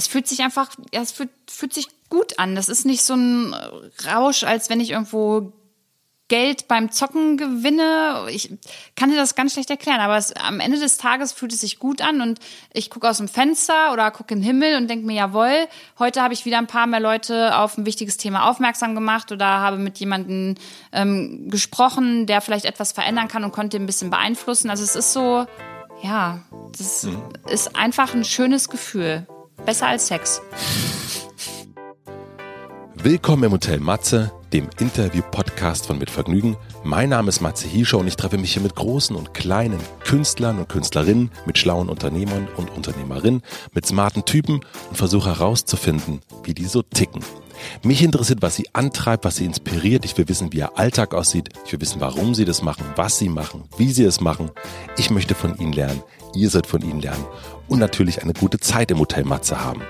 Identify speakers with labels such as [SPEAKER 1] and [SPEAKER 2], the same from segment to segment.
[SPEAKER 1] das fühlt sich einfach, ja, es fühlt, fühlt sich gut an. Das ist nicht so ein Rausch, als wenn ich irgendwo Geld beim Zocken gewinne. Ich kann dir das ganz schlecht erklären, aber es, am Ende des Tages fühlt es sich gut an und ich gucke aus dem Fenster oder gucke in den Himmel und denke mir, jawohl, heute habe ich wieder ein paar mehr Leute auf ein wichtiges Thema aufmerksam gemacht oder habe mit jemandem ähm, gesprochen, der vielleicht etwas verändern kann und konnte ein bisschen beeinflussen. Also es ist so, ja, das mhm. ist einfach ein schönes Gefühl. Besser als Sex.
[SPEAKER 2] Willkommen im Hotel Matze, dem Interview-Podcast von Mit Vergnügen. Mein Name ist Matze Hiescher und ich treffe mich hier mit großen und kleinen Künstlern und Künstlerinnen, mit schlauen Unternehmern und Unternehmerinnen, mit smarten Typen und versuche herauszufinden, wie die so ticken. Mich interessiert, was sie antreibt, was sie inspiriert. Ich will wissen, wie ihr Alltag aussieht. Ich will wissen, warum sie das machen, was sie machen, wie sie es machen. Ich möchte von ihnen lernen. Ihr sollt von ihnen lernen. Und natürlich eine gute Zeit im Hotel Matze haben.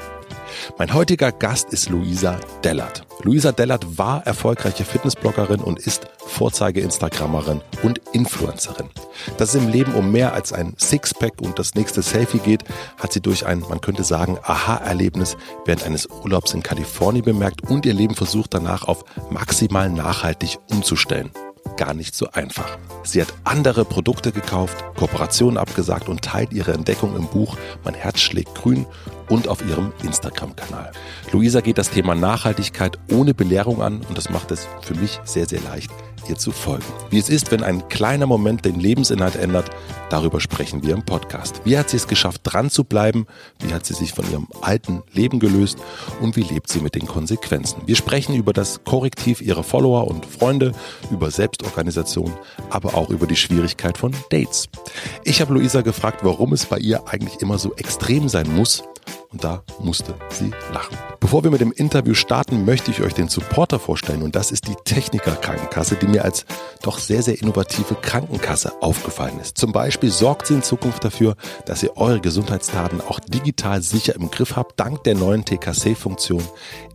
[SPEAKER 2] Mein heutiger Gast ist Luisa Dellert. Luisa Dellert war erfolgreiche Fitnessbloggerin und ist Vorzeige-Instagrammerin und Influencerin. Dass es im Leben um mehr als ein Sixpack und das nächste Selfie geht, hat sie durch ein, man könnte sagen, Aha-Erlebnis während eines Urlaubs in Kalifornien bemerkt und ihr Leben versucht danach auf maximal nachhaltig umzustellen gar nicht so einfach. Sie hat andere Produkte gekauft, Kooperationen abgesagt und teilt ihre Entdeckung im Buch Mein Herz schlägt grün und auf ihrem Instagram-Kanal. Luisa geht das Thema Nachhaltigkeit ohne Belehrung an und das macht es für mich sehr, sehr leicht, ihr zu folgen. Wie es ist, wenn ein kleiner Moment den Lebensinhalt ändert, darüber sprechen wir im Podcast. Wie hat sie es geschafft, dran zu bleiben? Wie hat sie sich von ihrem alten Leben gelöst? Und wie lebt sie mit den Konsequenzen? Wir sprechen über das Korrektiv ihrer Follower und Freunde, über Selbstorganisation, aber auch über die Schwierigkeit von Dates. Ich habe Luisa gefragt, warum es bei ihr eigentlich immer so extrem sein muss, und da musste sie lachen. Bevor wir mit dem Interview starten, möchte ich euch den Supporter vorstellen und das ist die Techniker Krankenkasse, die mir als doch sehr, sehr innovative Krankenkasse aufgefallen ist. Zum Beispiel sorgt sie in Zukunft dafür, dass ihr eure Gesundheitsdaten auch digital sicher im Griff habt, dank der neuen TKC-Funktion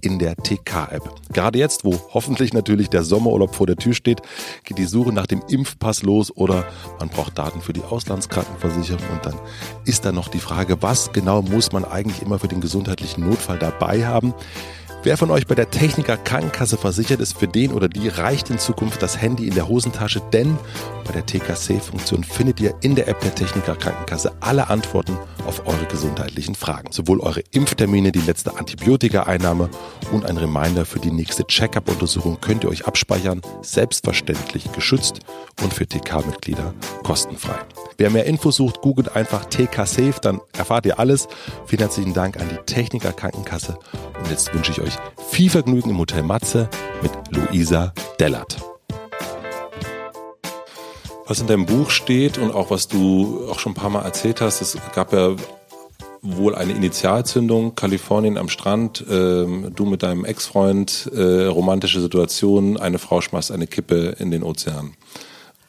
[SPEAKER 2] in der TK-App. Gerade jetzt, wo hoffentlich natürlich der Sommerurlaub vor der Tür steht, geht die Suche nach dem Impfpass los oder man braucht Daten für die Auslandskrankenversicherung und dann ist da noch die Frage, was genau muss man eigentlich immer für den gesundheitlichen Notfall dabei haben. Wer von euch bei der Techniker Krankenkasse versichert ist, für den oder die reicht in Zukunft das Handy in der Hosentasche, denn bei der TKC-Funktion findet ihr in der App der Techniker Krankenkasse alle Antworten auf eure gesundheitlichen Fragen. Sowohl eure Impftermine, die letzte Antibiotika-Einnahme und ein Reminder für die nächste Check-up-Untersuchung könnt ihr euch abspeichern, selbstverständlich geschützt und für TK-Mitglieder kostenfrei. Wer mehr Infos sucht, googelt einfach TK Safe, dann erfahrt ihr alles. Vielen herzlichen Dank an die Techniker Krankenkasse und jetzt wünsche ich euch viel Vergnügen im Hotel Matze mit Luisa Dellert. Was in deinem Buch steht und auch was du auch schon ein paar Mal erzählt hast, es gab ja wohl eine Initialzündung, Kalifornien am Strand, ähm, du mit deinem Ex-Freund, äh, romantische Situation, eine Frau schmeißt eine Kippe in den Ozean.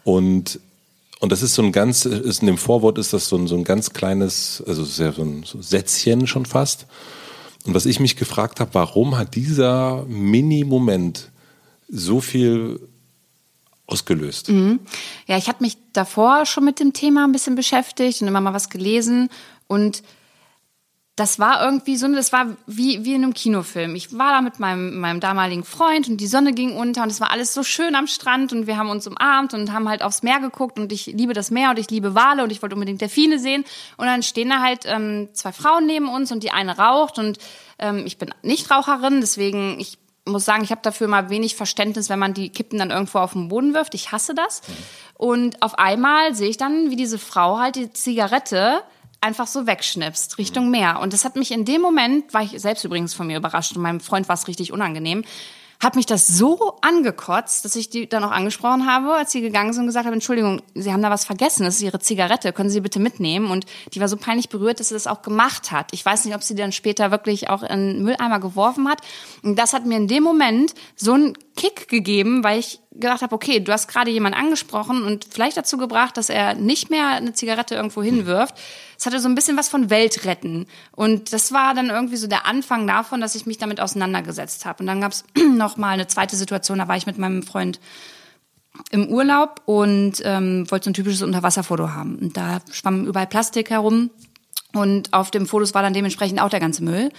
[SPEAKER 2] Und und das ist so ein ganz, ist in dem Vorwort ist das so ein, so ein ganz kleines, also sehr so ein Sätzchen schon fast. Und was ich mich gefragt habe, warum hat dieser Mini-Moment so viel ausgelöst?
[SPEAKER 1] Mhm. Ja, ich hatte mich davor schon mit dem Thema ein bisschen beschäftigt und immer mal was gelesen und das war irgendwie so, das war wie, wie in einem Kinofilm. Ich war da mit meinem, meinem damaligen Freund und die Sonne ging unter und es war alles so schön am Strand und wir haben uns umarmt und haben halt aufs Meer geguckt und ich liebe das Meer und ich liebe Wale und ich wollte unbedingt Delfine sehen. Und dann stehen da halt ähm, zwei Frauen neben uns und die eine raucht und ähm, ich bin nicht Raucherin, deswegen ich muss sagen, ich habe dafür mal wenig Verständnis, wenn man die Kippen dann irgendwo auf den Boden wirft. Ich hasse das. Mhm. Und auf einmal sehe ich dann, wie diese Frau halt die Zigarette einfach so wegschnippst Richtung Meer. Und das hat mich in dem Moment, war ich selbst übrigens von mir überrascht und meinem Freund war es richtig unangenehm, hat mich das so angekotzt, dass ich die dann auch angesprochen habe, als sie gegangen sind und gesagt haben, Entschuldigung, Sie haben da was vergessen, das ist Ihre Zigarette, können Sie bitte mitnehmen? Und die war so peinlich berührt, dass sie das auch gemacht hat. Ich weiß nicht, ob sie dann später wirklich auch in den Mülleimer geworfen hat. Und das hat mir in dem Moment so einen Kick gegeben, weil ich gedacht habe, okay, du hast gerade jemanden angesprochen und vielleicht dazu gebracht, dass er nicht mehr eine Zigarette irgendwo hinwirft. Es hatte so ein bisschen was von Weltretten. Und das war dann irgendwie so der Anfang davon, dass ich mich damit auseinandergesetzt habe. Und dann gab es noch mal eine zweite Situation, da war ich mit meinem Freund im Urlaub und ähm, wollte so ein typisches Unterwasserfoto haben. Und da schwamm überall Plastik herum. Und auf dem Fotos war dann dementsprechend auch der ganze Müll.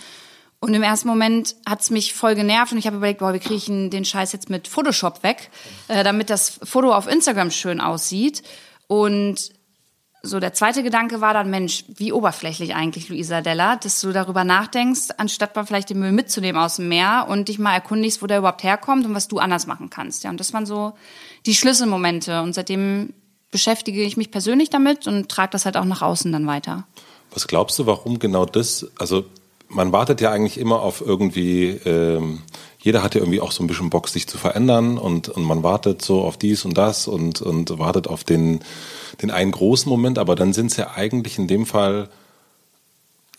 [SPEAKER 1] Und im ersten Moment hat's mich voll genervt und ich habe überlegt, boah, wie kriege ich den Scheiß jetzt mit Photoshop weg, äh, damit das Foto auf Instagram schön aussieht. Und so der zweite Gedanke war dann, Mensch, wie oberflächlich eigentlich, Luisa Della, dass du darüber nachdenkst, anstatt mal vielleicht den Müll mitzunehmen aus dem Meer und dich mal erkundigst, wo der überhaupt herkommt und was du anders machen kannst. Ja, und das waren so die Schlüsselmomente. Und seitdem beschäftige ich mich persönlich damit und trage das halt auch nach außen dann weiter.
[SPEAKER 2] Was glaubst du, warum genau das? Also man wartet ja eigentlich immer auf irgendwie, ähm, jeder hat ja irgendwie auch so ein bisschen Bock, sich zu verändern und, und man wartet so auf dies und das und, und wartet auf den, den einen großen Moment, aber dann sind es ja eigentlich in dem Fall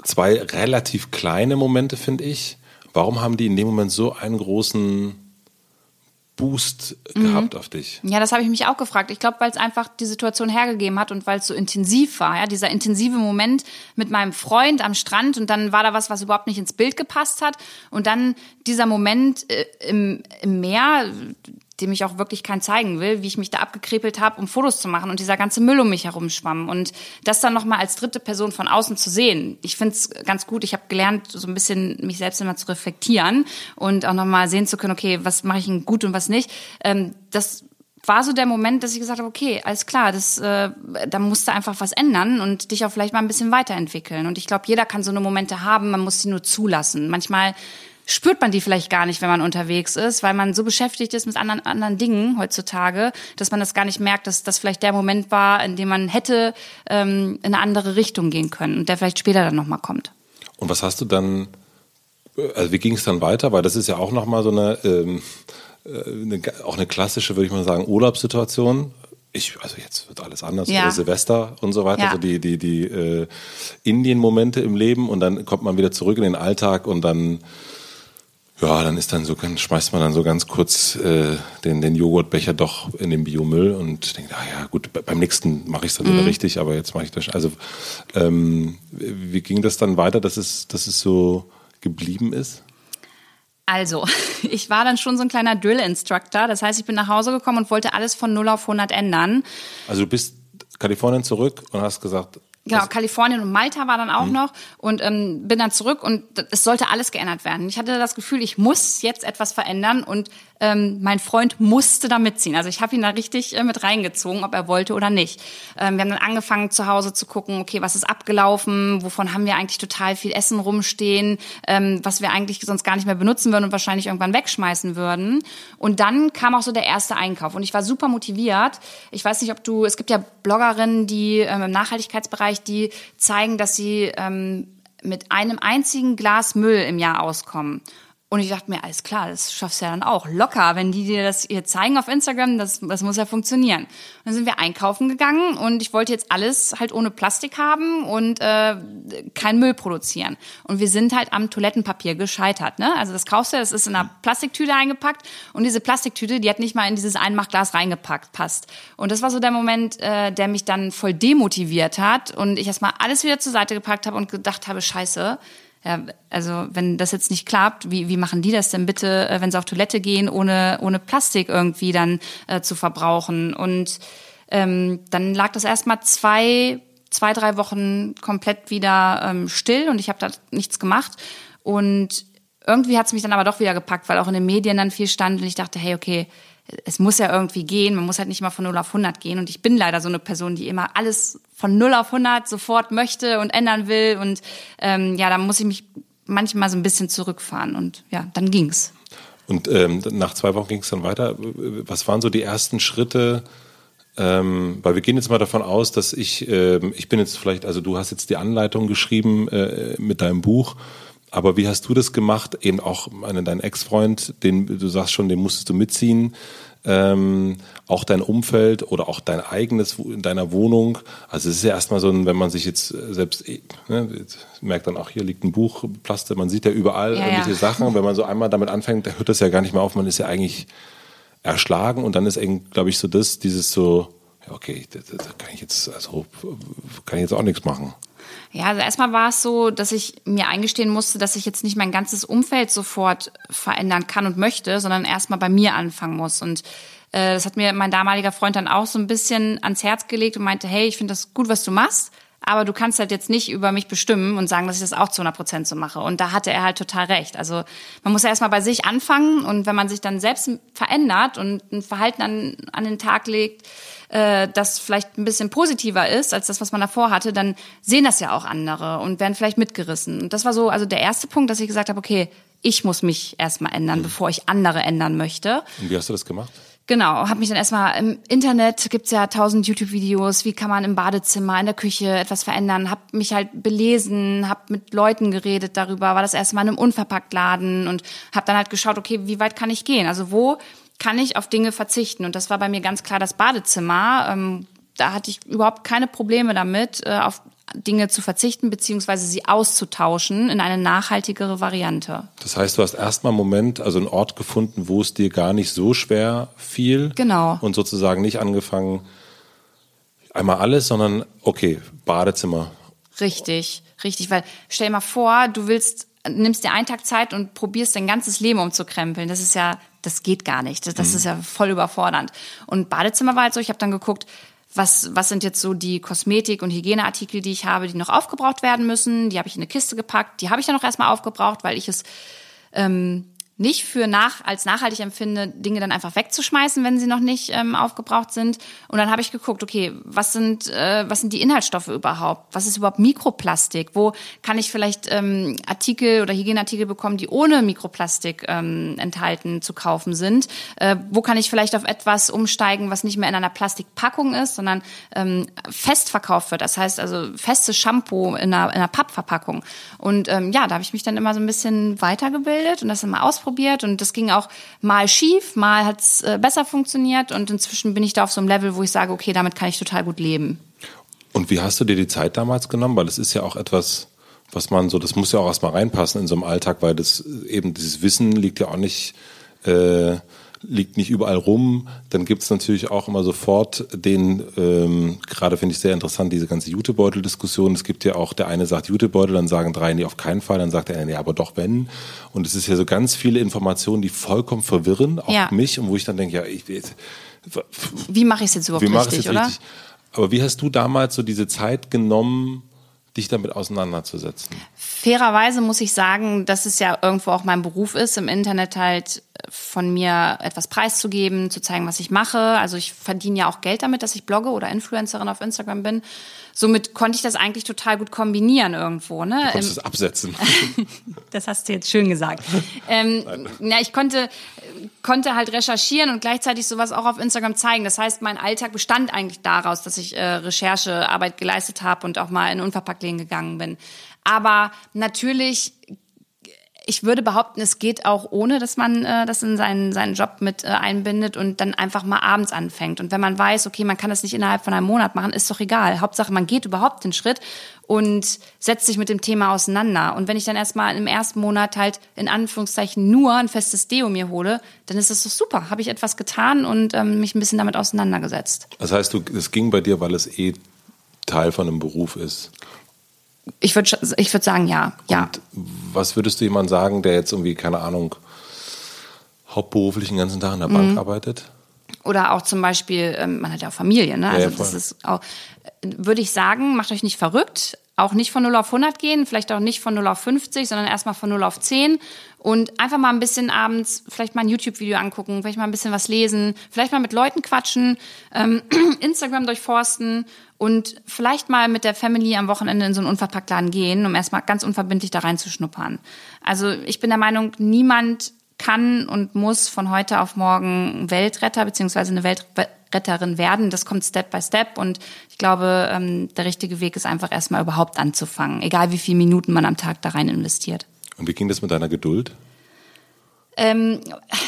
[SPEAKER 2] zwei relativ kleine Momente, finde ich. Warum haben die in dem Moment so einen großen Boost gehabt mhm. auf dich?
[SPEAKER 1] Ja, das habe ich mich auch gefragt. Ich glaube, weil es einfach die Situation hergegeben hat und weil es so intensiv war. Ja, dieser intensive Moment mit meinem Freund am Strand und dann war da was, was überhaupt nicht ins Bild gepasst hat. Und dann dieser Moment äh, im, im Meer, dem ich auch wirklich keinen zeigen will, wie ich mich da abgekrepelt habe, um Fotos zu machen und dieser ganze Müll um mich herum schwamm. Und das dann nochmal als dritte Person von außen zu sehen. Ich finde es ganz gut. Ich habe gelernt, so ein bisschen mich selbst immer zu reflektieren und auch nochmal sehen zu können, okay, was mache ich denn gut und was nicht. Ähm, das war so der Moment, dass ich gesagt habe, okay, alles klar, das, äh, da musst du einfach was ändern und dich auch vielleicht mal ein bisschen weiterentwickeln. Und ich glaube, jeder kann so eine Momente haben, man muss sie nur zulassen. Manchmal spürt man die vielleicht gar nicht, wenn man unterwegs ist, weil man so beschäftigt ist mit anderen, anderen Dingen heutzutage, dass man das gar nicht merkt, dass das vielleicht der Moment war, in dem man hätte ähm, in eine andere Richtung gehen können und der vielleicht später dann nochmal kommt.
[SPEAKER 2] Und was hast du dann, also wie ging es dann weiter? Weil das ist ja auch nochmal so eine, ähm, äh, eine, auch eine klassische, würde ich mal sagen, Urlaubssituation ich, also jetzt wird alles anders, ja. Silvester und so weiter, ja. so die, die, die äh, Indien-Momente im Leben und dann kommt man wieder zurück in den Alltag und dann ja, dann ist dann so, schmeißt man dann so ganz kurz äh, den, den Joghurtbecher doch in den Biomüll und denkt, ah ja, gut, beim nächsten mache ich es dann mhm. wieder richtig, aber jetzt mache ich das. Also ähm, wie ging das dann weiter, dass es, dass es so geblieben ist?
[SPEAKER 1] Also, ich war dann schon so ein kleiner Drill-Instructor. Das heißt, ich bin nach Hause gekommen und wollte alles von 0 auf 100 ändern.
[SPEAKER 2] Also du bist Kalifornien zurück und hast gesagt,
[SPEAKER 1] Genau, Kalifornien und Malta war dann auch mhm. noch und ähm, bin dann zurück und es sollte alles geändert werden. Ich hatte das Gefühl, ich muss jetzt etwas verändern und ähm, mein Freund musste da mitziehen. Also ich habe ihn da richtig äh, mit reingezogen, ob er wollte oder nicht. Ähm, wir haben dann angefangen zu Hause zu gucken, okay, was ist abgelaufen, wovon haben wir eigentlich total viel Essen rumstehen, ähm, was wir eigentlich sonst gar nicht mehr benutzen würden und wahrscheinlich irgendwann wegschmeißen würden. Und dann kam auch so der erste Einkauf und ich war super motiviert. Ich weiß nicht, ob du, es gibt ja Bloggerinnen, die ähm, im Nachhaltigkeitsbereich, die zeigen, dass sie ähm, mit einem einzigen Glas Müll im Jahr auskommen. Und ich dachte mir, alles klar, das schaffst du ja dann auch locker, wenn die dir das hier zeigen auf Instagram, das, das muss ja funktionieren. Und dann sind wir einkaufen gegangen und ich wollte jetzt alles halt ohne Plastik haben und äh, kein Müll produzieren. Und wir sind halt am Toilettenpapier gescheitert. Ne? Also das kaufst du, das ist in einer Plastiktüte eingepackt und diese Plastiktüte, die hat nicht mal in dieses Einmachglas reingepackt, passt. Und das war so der Moment, äh, der mich dann voll demotiviert hat und ich erstmal alles wieder zur Seite gepackt habe und gedacht habe, scheiße, ja, also wenn das jetzt nicht klappt, wie, wie machen die das denn bitte, äh, wenn sie auf Toilette gehen, ohne, ohne Plastik irgendwie dann äh, zu verbrauchen? Und ähm, dann lag das erstmal zwei, zwei, drei Wochen komplett wieder ähm, still und ich habe da nichts gemacht. Und irgendwie hat es mich dann aber doch wieder gepackt, weil auch in den Medien dann viel stand und ich dachte, hey, okay, es muss ja irgendwie gehen, man muss halt nicht mal von 0 auf 100 gehen. Und ich bin leider so eine Person, die immer alles von 0 auf 100 sofort möchte und ändern will. Und ähm, ja, da muss ich mich manchmal so ein bisschen zurückfahren. Und ja, dann ging's.
[SPEAKER 2] Und ähm, nach zwei Wochen ging es dann weiter. Was waren so die ersten Schritte? Ähm, weil wir gehen jetzt mal davon aus, dass ich, ähm, ich bin jetzt vielleicht, also du hast jetzt die Anleitung geschrieben äh, mit deinem Buch. Aber wie hast du das gemacht? Eben auch meine, dein Ex-Freund, den du sagst schon, den musstest du mitziehen. Ähm, auch dein Umfeld oder auch dein eigenes in deiner Wohnung. Also es ist ja erstmal so, wenn man sich jetzt selbst ne, merkt dann auch hier liegt ein Buch, Plaste, man sieht ja überall ja, irgendwelche ja. Sachen. Und wenn man so einmal damit anfängt, da hört das ja gar nicht mehr auf. Man ist ja eigentlich erschlagen und dann ist eben, glaube ich, so das, dieses so, ja, okay, da, da kann ich jetzt, also kann ich jetzt auch nichts machen.
[SPEAKER 1] Ja, also erstmal war es so, dass ich mir eingestehen musste, dass ich jetzt nicht mein ganzes Umfeld sofort verändern kann und möchte, sondern erstmal bei mir anfangen muss. Und äh, das hat mir mein damaliger Freund dann auch so ein bisschen ans Herz gelegt und meinte, hey, ich finde das gut, was du machst, aber du kannst halt jetzt nicht über mich bestimmen und sagen, dass ich das auch zu 100 Prozent so mache. Und da hatte er halt total recht. Also man muss ja erstmal bei sich anfangen und wenn man sich dann selbst verändert und ein Verhalten an, an den Tag legt, äh, das vielleicht ein bisschen positiver ist als das, was man davor hatte, dann sehen das ja auch andere und werden vielleicht mitgerissen. Und das war so, also der erste Punkt, dass ich gesagt habe, okay, ich muss mich erstmal ändern, mhm. bevor ich andere ändern möchte.
[SPEAKER 2] Und wie hast du das gemacht?
[SPEAKER 1] Genau, habe mich dann erstmal im Internet gibt's ja tausend YouTube-Videos, wie kann man im Badezimmer, in der Küche etwas verändern, habe mich halt belesen, habe mit Leuten geredet darüber, war das erste Mal in einem Unverpacktladen und habe dann halt geschaut, okay, wie weit kann ich gehen? Also wo kann ich auf Dinge verzichten? Und das war bei mir ganz klar das Badezimmer. Ähm, da hatte ich überhaupt keine Probleme damit, äh, auf Dinge zu verzichten beziehungsweise sie auszutauschen in eine nachhaltigere Variante.
[SPEAKER 2] Das heißt, du hast erstmal einen Moment, also einen Ort gefunden, wo es dir gar nicht so schwer fiel.
[SPEAKER 1] Genau.
[SPEAKER 2] Und sozusagen nicht angefangen, einmal alles, sondern okay, Badezimmer.
[SPEAKER 1] Richtig, richtig, weil stell dir mal vor, du willst nimmst dir einen Tag Zeit und probierst dein ganzes Leben umzukrempeln. Das ist ja, das geht gar nicht. Das, das mhm. ist ja voll überfordernd. Und Badezimmer war halt so, ich habe dann geguckt, was, was sind jetzt so die Kosmetik- und Hygieneartikel, die ich habe, die noch aufgebraucht werden müssen. Die habe ich in eine Kiste gepackt. Die habe ich dann noch erstmal aufgebraucht, weil ich es ähm, nicht für nach, als nachhaltig empfinde, Dinge dann einfach wegzuschmeißen, wenn sie noch nicht ähm, aufgebraucht sind. Und dann habe ich geguckt, okay, was sind, äh, was sind die Inhaltsstoffe überhaupt? Was ist überhaupt Mikroplastik? Wo kann ich vielleicht ähm, Artikel oder Hygieneartikel bekommen, die ohne Mikroplastik ähm, enthalten zu kaufen sind? Äh, wo kann ich vielleicht auf etwas umsteigen, was nicht mehr in einer Plastikpackung ist, sondern ähm, fest verkauft wird? Das heißt also festes Shampoo in einer, in einer Pappverpackung. Und ähm, ja, da habe ich mich dann immer so ein bisschen weitergebildet und das immer ausprobiert ausprobiert und das ging auch mal schief, mal hat es äh, besser funktioniert und inzwischen bin ich da auf so einem Level, wo ich sage, okay, damit kann ich total gut leben.
[SPEAKER 2] Und wie hast du dir die Zeit damals genommen? Weil es ist ja auch etwas, was man so, das muss ja auch erstmal reinpassen in so einem Alltag, weil das eben dieses Wissen liegt ja auch nicht äh, liegt nicht überall rum. Dann gibt es natürlich auch immer sofort den, ähm, gerade finde ich sehr interessant, diese ganze Jutebeutel-Diskussion. Es gibt ja auch, der eine sagt Jutebeutel, dann sagen drei, nee, auf keinen Fall, dann sagt der eine, nee, aber doch wenn. Und es ist ja so ganz viele Informationen, die vollkommen verwirren, auch ja. mich, und wo ich dann denke, ja, ich
[SPEAKER 1] Wie mache ich es jetzt überhaupt wie richtig, jetzt oder? Richtig?
[SPEAKER 2] Aber wie hast du damals so diese Zeit genommen, dich damit auseinanderzusetzen?
[SPEAKER 1] Fairerweise muss ich sagen, dass es ja irgendwo auch mein Beruf ist, im Internet halt von mir etwas preiszugeben, zu zeigen, was ich mache. Also ich verdiene ja auch Geld damit, dass ich blogge oder Influencerin auf Instagram bin. Somit konnte ich das eigentlich total gut kombinieren irgendwo. Ne?
[SPEAKER 2] Du konntest es absetzen.
[SPEAKER 1] das hast du jetzt schön gesagt. ähm, na, ich konnte, konnte halt recherchieren und gleichzeitig sowas auch auf Instagram zeigen. Das heißt, mein Alltag bestand eigentlich daraus, dass ich äh, Recherchearbeit geleistet habe und auch mal in Unverpacktläden gegangen bin. Aber natürlich ich würde behaupten, es geht auch ohne, dass man äh, das in seinen, seinen Job mit äh, einbindet und dann einfach mal abends anfängt. Und wenn man weiß, okay, man kann das nicht innerhalb von einem Monat machen, ist doch egal. Hauptsache, man geht überhaupt den Schritt und setzt sich mit dem Thema auseinander. Und wenn ich dann erstmal im ersten Monat halt in Anführungszeichen nur ein festes Deo mir hole, dann ist das doch super. Habe ich etwas getan und ähm, mich ein bisschen damit auseinandergesetzt.
[SPEAKER 2] Das heißt, du, es ging bei dir, weil es eh Teil von einem Beruf ist.
[SPEAKER 1] Ich würde ich würd sagen, ja. ja. Und
[SPEAKER 2] was würdest du jemand sagen, der jetzt irgendwie, keine Ahnung, hauptberuflich den ganzen Tag in der Bank mhm. arbeitet?
[SPEAKER 1] Oder auch zum Beispiel, ähm, man hat ja auch Familie, ne? Also ja, das ist auch, würde ich sagen, macht euch nicht verrückt. Auch nicht von 0 auf 100 gehen, vielleicht auch nicht von 0 auf 50, sondern erstmal von 0 auf 10 und einfach mal ein bisschen abends vielleicht mal ein YouTube-Video angucken, vielleicht mal ein bisschen was lesen, vielleicht mal mit Leuten quatschen, ähm, Instagram durchforsten und vielleicht mal mit der Family am Wochenende in so einen Unverpacktladen gehen, um erstmal ganz unverbindlich da reinzuschnuppern. Also ich bin der Meinung, niemand kann und muss von heute auf morgen Weltretter beziehungsweise eine Weltretterin werden. Das kommt Step by Step und ich glaube, ähm, der richtige Weg ist einfach erstmal überhaupt anzufangen, egal wie viele Minuten man am Tag da rein investiert.
[SPEAKER 2] Und wie ging das mit deiner Geduld?
[SPEAKER 1] Ähm,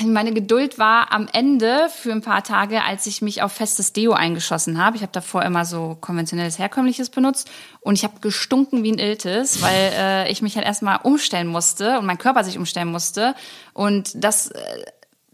[SPEAKER 1] meine Geduld war am Ende für ein paar Tage, als ich mich auf festes Deo eingeschossen habe. Ich habe davor immer so konventionelles, herkömmliches benutzt und ich habe gestunken wie ein Iltis, weil äh, ich mich halt erstmal umstellen musste und mein Körper sich umstellen musste. Und das, äh,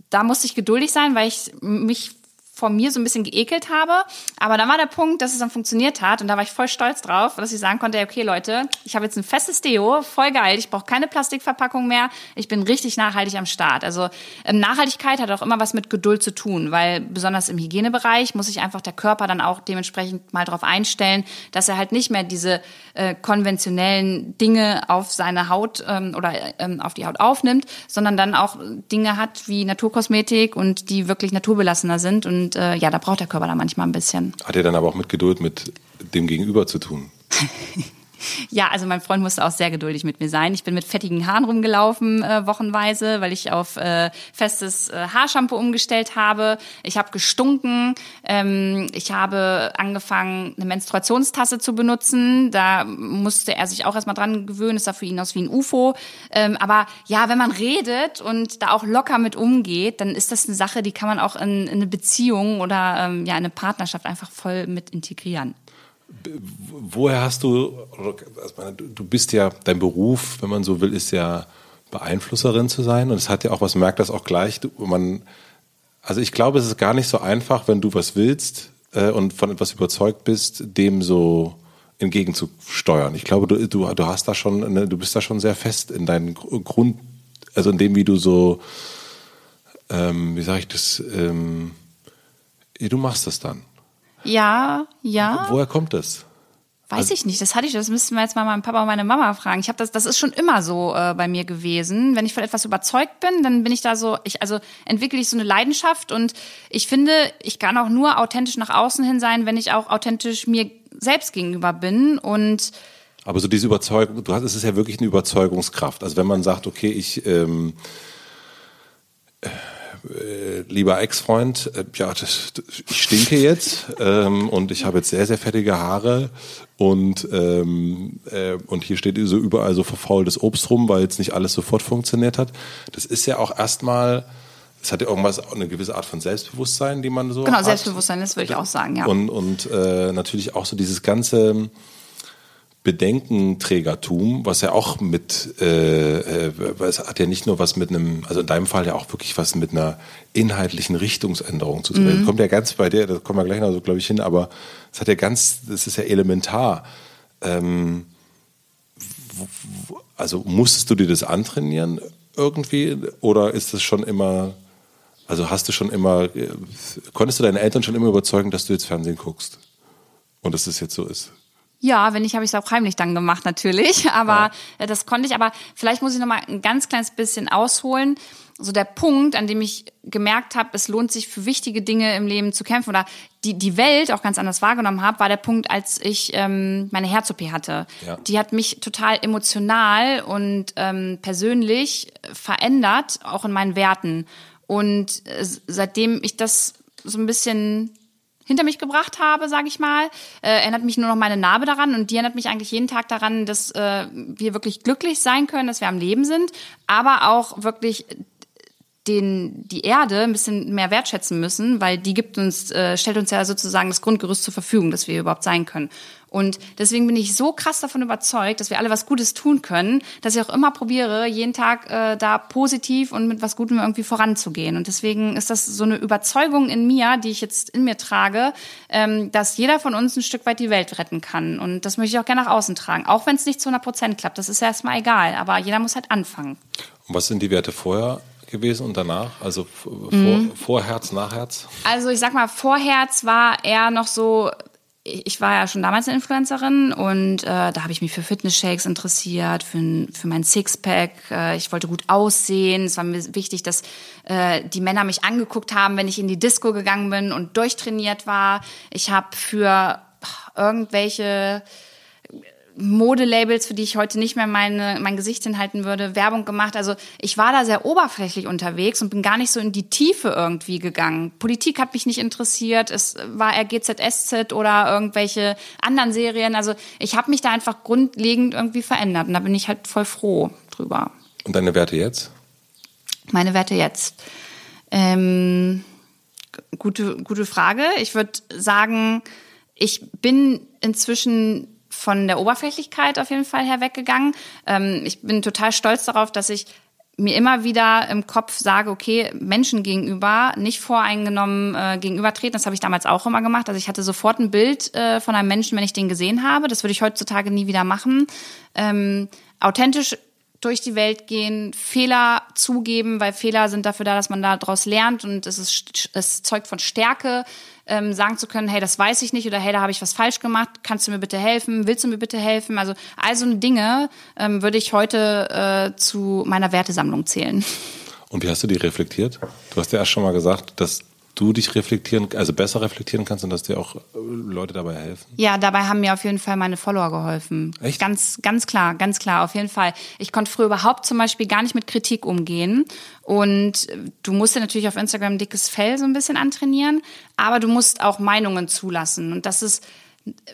[SPEAKER 1] da musste ich geduldig sein, weil ich mich vor mir so ein bisschen geekelt habe. Aber dann war der Punkt, dass es dann funktioniert hat und da war ich voll stolz drauf, dass ich sagen konnte, okay Leute, ich habe jetzt ein festes Deo, voll geil, ich brauche keine Plastikverpackung mehr, ich bin richtig nachhaltig am Start. Also ähm, Nachhaltigkeit hat auch immer was mit Geduld zu tun, weil besonders im Hygienebereich muss sich einfach der Körper dann auch dementsprechend mal darauf einstellen, dass er halt nicht mehr diese äh, konventionellen Dinge auf seine Haut ähm, oder ähm, auf die Haut aufnimmt, sondern dann auch Dinge hat wie Naturkosmetik und die wirklich naturbelassener sind und und äh, ja, da braucht der Körper dann manchmal ein bisschen.
[SPEAKER 2] Hat er dann aber auch mit Geduld mit dem Gegenüber zu tun?
[SPEAKER 1] Ja, also mein Freund musste auch sehr geduldig mit mir sein. Ich bin mit fettigen Haaren rumgelaufen äh, wochenweise, weil ich auf äh, festes äh, Haarshampoo umgestellt habe. Ich habe gestunken. Ähm, ich habe angefangen, eine Menstruationstasse zu benutzen. Da musste er sich auch erstmal dran gewöhnen. Das sah für ihn aus wie ein UFO. Ähm, aber ja, wenn man redet und da auch locker mit umgeht, dann ist das eine Sache, die kann man auch in, in eine Beziehung oder ähm, ja, in eine Partnerschaft einfach voll mit integrieren
[SPEAKER 2] woher hast du, also du bist ja, dein Beruf, wenn man so will, ist ja Beeinflusserin zu sein und es hat ja auch was, merkt das auch gleich, man, also ich glaube, es ist gar nicht so einfach, wenn du was willst äh, und von etwas überzeugt bist, dem so entgegenzusteuern. Ich glaube, du, du, du hast da schon, ne, du bist da schon sehr fest in deinen Grund, also in dem, wie du so, ähm, wie sage ich das, ähm, du machst das dann.
[SPEAKER 1] Ja, ja.
[SPEAKER 2] Woher kommt das?
[SPEAKER 1] Weiß also, ich nicht, das hatte ich, das müssten wir jetzt mal meinen Papa und meine Mama fragen. Ich habe das, das ist schon immer so äh, bei mir gewesen. Wenn ich von etwas überzeugt bin, dann bin ich da so, ich also entwickle ich so eine Leidenschaft und ich finde, ich kann auch nur authentisch nach außen hin sein, wenn ich auch authentisch mir selbst gegenüber bin und
[SPEAKER 2] aber so diese Überzeugung, du hast, es ist ja wirklich eine Überzeugungskraft. Also wenn man sagt, okay, ich ähm, äh, lieber Ex-Freund, äh, ja, das, das, ich stinke jetzt ähm, und ich habe jetzt sehr, sehr fettige Haare und, ähm, äh, und hier steht so überall so verfaultes Obst rum, weil jetzt nicht alles sofort funktioniert hat. Das ist ja auch erstmal, das hat ja irgendwas, eine gewisse Art von Selbstbewusstsein, die man so
[SPEAKER 1] Genau,
[SPEAKER 2] hat.
[SPEAKER 1] Selbstbewusstsein, das würde ich auch sagen, ja.
[SPEAKER 2] Und, und äh, natürlich auch so dieses ganze Bedenkenträgertum, was ja auch mit, äh, äh, es hat ja nicht nur was mit einem, also in deinem Fall ja auch wirklich was mit einer inhaltlichen Richtungsänderung zu tun. Mhm. Das kommt ja ganz bei dir, das kommen wir gleich noch so, glaube ich, hin, aber es hat ja ganz, das ist ja elementar. Ähm, also musstest du dir das antrainieren irgendwie oder ist das schon immer, also hast du schon immer, konntest du deine Eltern schon immer überzeugen, dass du jetzt Fernsehen guckst und dass das jetzt so ist?
[SPEAKER 1] Ja, wenn nicht, habe ich es auch heimlich dann gemacht natürlich. Aber ja. Äh, das konnte ich. Aber vielleicht muss ich noch mal ein ganz kleines bisschen ausholen. So der Punkt, an dem ich gemerkt habe, es lohnt sich für wichtige Dinge im Leben zu kämpfen oder die die Welt auch ganz anders wahrgenommen habe, war der Punkt, als ich ähm, meine Herz-OP hatte. Ja. Die hat mich total emotional und ähm, persönlich verändert, auch in meinen Werten. Und äh, seitdem ich das so ein bisschen hinter mich gebracht habe, sage ich mal, äh, erinnert mich nur noch meine Narbe daran und die erinnert mich eigentlich jeden Tag daran, dass äh, wir wirklich glücklich sein können, dass wir am Leben sind, aber auch wirklich den, die Erde ein bisschen mehr wertschätzen müssen, weil die gibt uns, äh, stellt uns ja sozusagen das Grundgerüst zur Verfügung, dass wir überhaupt sein können. Und deswegen bin ich so krass davon überzeugt, dass wir alle was Gutes tun können, dass ich auch immer probiere, jeden Tag äh, da positiv und mit was Gutem irgendwie voranzugehen. Und deswegen ist das so eine Überzeugung in mir, die ich jetzt in mir trage, ähm, dass jeder von uns ein Stück weit die Welt retten kann. Und das möchte ich auch gerne nach außen tragen. Auch wenn es nicht zu 100 Prozent klappt. Das ist ja erstmal egal. Aber jeder muss halt anfangen.
[SPEAKER 2] Und was sind die Werte vorher? gewesen und danach? Also vor, mhm. vor Herz, nach Herz?
[SPEAKER 1] Also ich sag mal, vor Herz war eher noch so ich war ja schon damals eine Influencerin und äh, da habe ich mich für Fitness-Shakes interessiert, für, für mein Sixpack. Äh, ich wollte gut aussehen. Es war mir wichtig, dass äh, die Männer mich angeguckt haben, wenn ich in die Disco gegangen bin und durchtrainiert war. Ich habe für irgendwelche Modelabels, für die ich heute nicht mehr meine, mein Gesicht hinhalten würde, Werbung gemacht. Also ich war da sehr oberflächlich unterwegs und bin gar nicht so in die Tiefe irgendwie gegangen. Politik hat mich nicht interessiert, es war eher GZSZ oder irgendwelche anderen Serien. Also ich habe mich da einfach grundlegend irgendwie verändert und da bin ich halt voll froh drüber.
[SPEAKER 2] Und deine Werte jetzt?
[SPEAKER 1] Meine Werte jetzt. Ähm, gute, gute Frage. Ich würde sagen, ich bin inzwischen von der Oberflächlichkeit auf jeden Fall her weggegangen. Ähm, ich bin total stolz darauf, dass ich mir immer wieder im Kopf sage, okay, Menschen gegenüber nicht voreingenommen äh, gegenübertreten. Das habe ich damals auch immer gemacht. Also ich hatte sofort ein Bild äh, von einem Menschen, wenn ich den gesehen habe. Das würde ich heutzutage nie wieder machen. Ähm, authentisch durch die Welt gehen, Fehler zugeben, weil Fehler sind dafür da, dass man daraus lernt und es, ist, es zeugt von Stärke, ähm, sagen zu können, hey, das weiß ich nicht oder hey, da habe ich was falsch gemacht, kannst du mir bitte helfen, willst du mir bitte helfen? Also all so Dinge ähm, würde ich heute äh, zu meiner Wertesammlung zählen.
[SPEAKER 2] Und wie hast du die reflektiert? Du hast ja erst schon mal gesagt, dass du dich reflektieren, also besser reflektieren kannst und dass dir auch äh, Leute dabei helfen?
[SPEAKER 1] Ja, dabei haben mir auf jeden Fall meine Follower geholfen. Echt? Ganz, ganz klar, ganz klar, auf jeden Fall. Ich konnte früher überhaupt zum Beispiel gar nicht mit Kritik umgehen. Und du musst ja natürlich auf Instagram dickes Fell so ein bisschen antrainieren, aber du musst auch Meinungen zulassen. Und das ist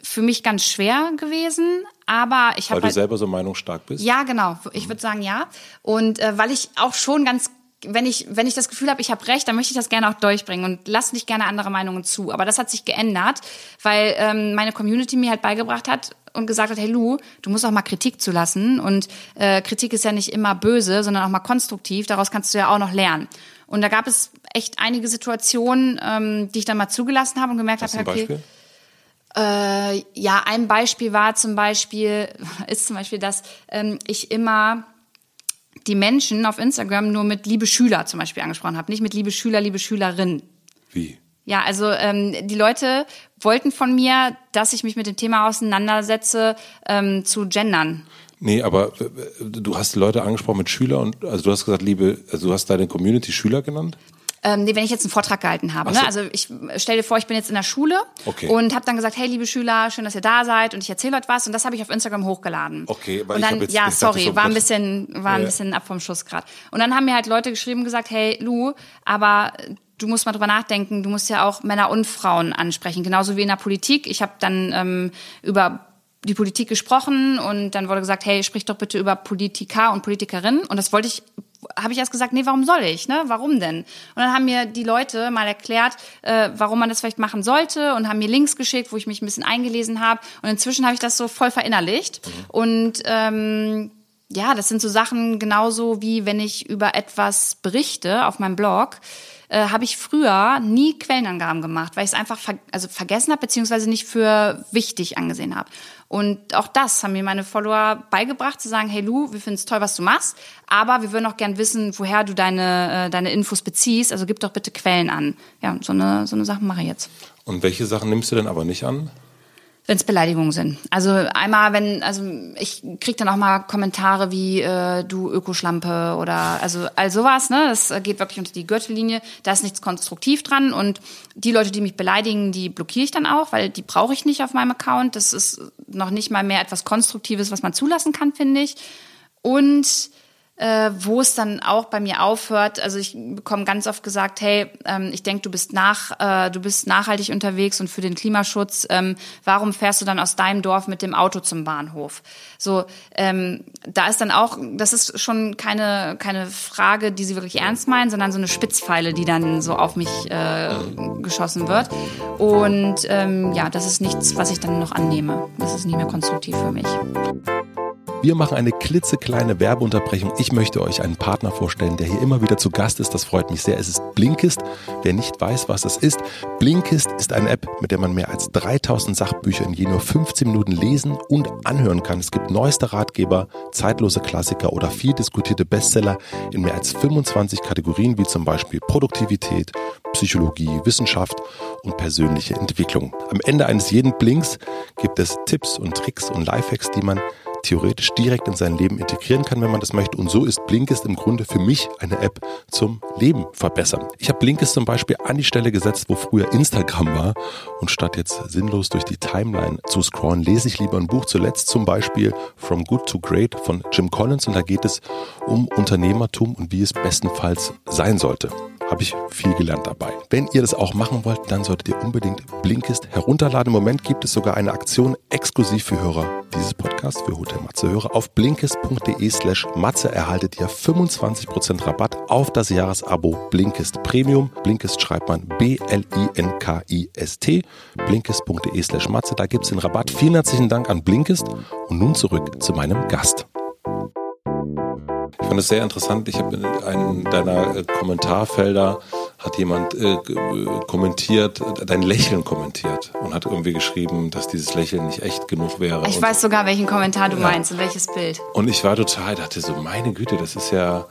[SPEAKER 1] für mich ganz schwer gewesen, aber ich habe.
[SPEAKER 2] Weil du halt, selber so meinungsstark bist?
[SPEAKER 1] Ja, genau. Ich würde sagen, ja. Und äh, weil ich auch schon ganz wenn ich, wenn ich das Gefühl habe, ich habe recht, dann möchte ich das gerne auch durchbringen und lass nicht gerne andere Meinungen zu. Aber das hat sich geändert, weil ähm, meine Community mir halt beigebracht hat und gesagt hat, hey Lu, du musst auch mal Kritik zulassen. Und äh, Kritik ist ja nicht immer böse, sondern auch mal konstruktiv. Daraus kannst du ja auch noch lernen. Und da gab es echt einige Situationen, ähm, die ich dann mal zugelassen habe und gemerkt habe, okay. Beispiel? Äh, ja, ein Beispiel war zum Beispiel, ist zum Beispiel, dass ähm, ich immer die Menschen auf Instagram nur mit liebe Schüler zum Beispiel angesprochen habe, nicht mit liebe Schüler, liebe Schülerin.
[SPEAKER 2] Wie?
[SPEAKER 1] Ja, also ähm, die Leute wollten von mir, dass ich mich mit dem Thema auseinandersetze, ähm, zu gendern.
[SPEAKER 2] Nee, aber äh, du hast Leute angesprochen mit Schüler und also du hast gesagt, liebe, also du hast deine Community Schüler genannt?
[SPEAKER 1] Ähm, nee, wenn ich jetzt einen Vortrag gehalten habe. Ne? So. Ne? Also ich stell dir vor, ich bin jetzt in der Schule
[SPEAKER 2] okay.
[SPEAKER 1] und habe dann gesagt, hey liebe Schüler, schön, dass ihr da seid und ich erzähle euch was und das habe ich auf Instagram hochgeladen.
[SPEAKER 2] Okay, weil
[SPEAKER 1] und dann,
[SPEAKER 2] ich jetzt,
[SPEAKER 1] ja,
[SPEAKER 2] ich
[SPEAKER 1] sorry,
[SPEAKER 2] so,
[SPEAKER 1] war ein bisschen, war ein bisschen ab vom Schuss gerade. Und dann haben mir halt Leute geschrieben gesagt, hey Lu, aber du musst mal drüber nachdenken, du musst ja auch Männer und Frauen ansprechen, genauso wie in der Politik. Ich habe dann ähm, über die Politik gesprochen und dann wurde gesagt, hey, sprich doch bitte über Politiker und Politikerinnen. Und das wollte ich habe ich erst gesagt, nee, warum soll ich? Ne? Warum denn? Und dann haben mir die Leute mal erklärt, äh, warum man das vielleicht machen sollte und haben mir Links geschickt, wo ich mich ein bisschen eingelesen habe. Und inzwischen habe ich das so voll verinnerlicht. Mhm. Und ähm, ja, das sind so Sachen genauso wie wenn ich über etwas berichte auf meinem Blog äh, habe ich früher nie Quellenangaben gemacht, weil ich es einfach ver also vergessen habe, beziehungsweise nicht für wichtig angesehen habe. Und auch das haben mir meine Follower beigebracht, zu sagen, hey Lu, wir finden es toll, was du machst, aber wir würden auch gern wissen, woher du deine, äh, deine Infos beziehst. Also gib doch bitte Quellen an. Ja, so eine, so eine Sache mache ich jetzt.
[SPEAKER 2] Und welche Sachen nimmst du denn aber nicht an?
[SPEAKER 1] Wenn es Beleidigungen sind. Also einmal, wenn, also ich krieg dann auch mal Kommentare wie äh, du Ökoschlampe oder also all sowas, ne? Das geht wirklich unter die Gürtellinie. Da ist nichts konstruktiv dran. Und die Leute, die mich beleidigen, die blockiere ich dann auch, weil die brauche ich nicht auf meinem Account. Das ist noch nicht mal mehr etwas Konstruktives, was man zulassen kann, finde ich. Und äh, wo es dann auch bei mir aufhört. Also ich bekomme ganz oft gesagt, hey, ähm, ich denke, du bist nach, äh, du bist nachhaltig unterwegs und für den Klimaschutz. Ähm, warum fährst du dann aus deinem Dorf mit dem Auto zum Bahnhof? So, ähm, da ist dann auch, das ist schon keine keine Frage, die sie wirklich ernst meinen, sondern so eine Spitzpfeile, die dann so auf mich äh, geschossen wird. Und ähm, ja, das ist nichts, was ich dann noch annehme. Das ist nicht mehr konstruktiv für mich.
[SPEAKER 2] Wir machen eine klitzekleine Werbeunterbrechung. Ich möchte euch einen Partner vorstellen, der hier immer wieder zu Gast ist. Das freut mich sehr. Es ist Blinkist. Wer nicht weiß, was das ist, Blinkist ist eine App, mit der man mehr als 3000 Sachbücher in je nur 15 Minuten lesen und anhören kann. Es gibt neueste Ratgeber, zeitlose Klassiker oder viel diskutierte Bestseller in mehr als 25 Kategorien, wie zum Beispiel Produktivität, Psychologie, Wissenschaft und persönliche Entwicklung. Am Ende eines jeden Blinks gibt es Tipps und Tricks und Lifehacks, die man theoretisch direkt in sein Leben integrieren kann, wenn man das möchte. Und so ist Blinkist im Grunde für mich eine App zum Leben verbessern. Ich habe Blinkist zum Beispiel an die Stelle gesetzt, wo früher Instagram war. Und statt jetzt sinnlos durch die Timeline zu scrollen, lese ich lieber ein Buch. Zuletzt zum Beispiel From Good to Great von Jim Collins. Und da geht es um Unternehmertum und wie es bestenfalls sein sollte habe ich viel gelernt dabei. Wenn ihr das auch machen wollt, dann solltet ihr unbedingt Blinkist herunterladen. Im Moment gibt es sogar eine Aktion exklusiv für Hörer dieses Podcasts, für Hotel Matze Hörer. Auf blinkist.de slash Matze erhaltet ihr 25% Rabatt auf das Jahresabo Blinkist Premium. Blinkist schreibt man B-L-I-N-K-I-S-T. Blinkist.de slash Matze, da gibt es den Rabatt. Vielen herzlichen Dank an Blinkist und nun zurück zu meinem Gast fand es sehr interessant. Ich habe in einem deiner äh, Kommentarfelder hat jemand äh, kommentiert, dein Lächeln kommentiert und hat irgendwie geschrieben, dass dieses Lächeln nicht echt genug wäre.
[SPEAKER 1] Ich weiß
[SPEAKER 2] so.
[SPEAKER 1] sogar, welchen Kommentar du ja. meinst und welches Bild.
[SPEAKER 2] Und ich war total, dachte so, meine Güte, das ist ja,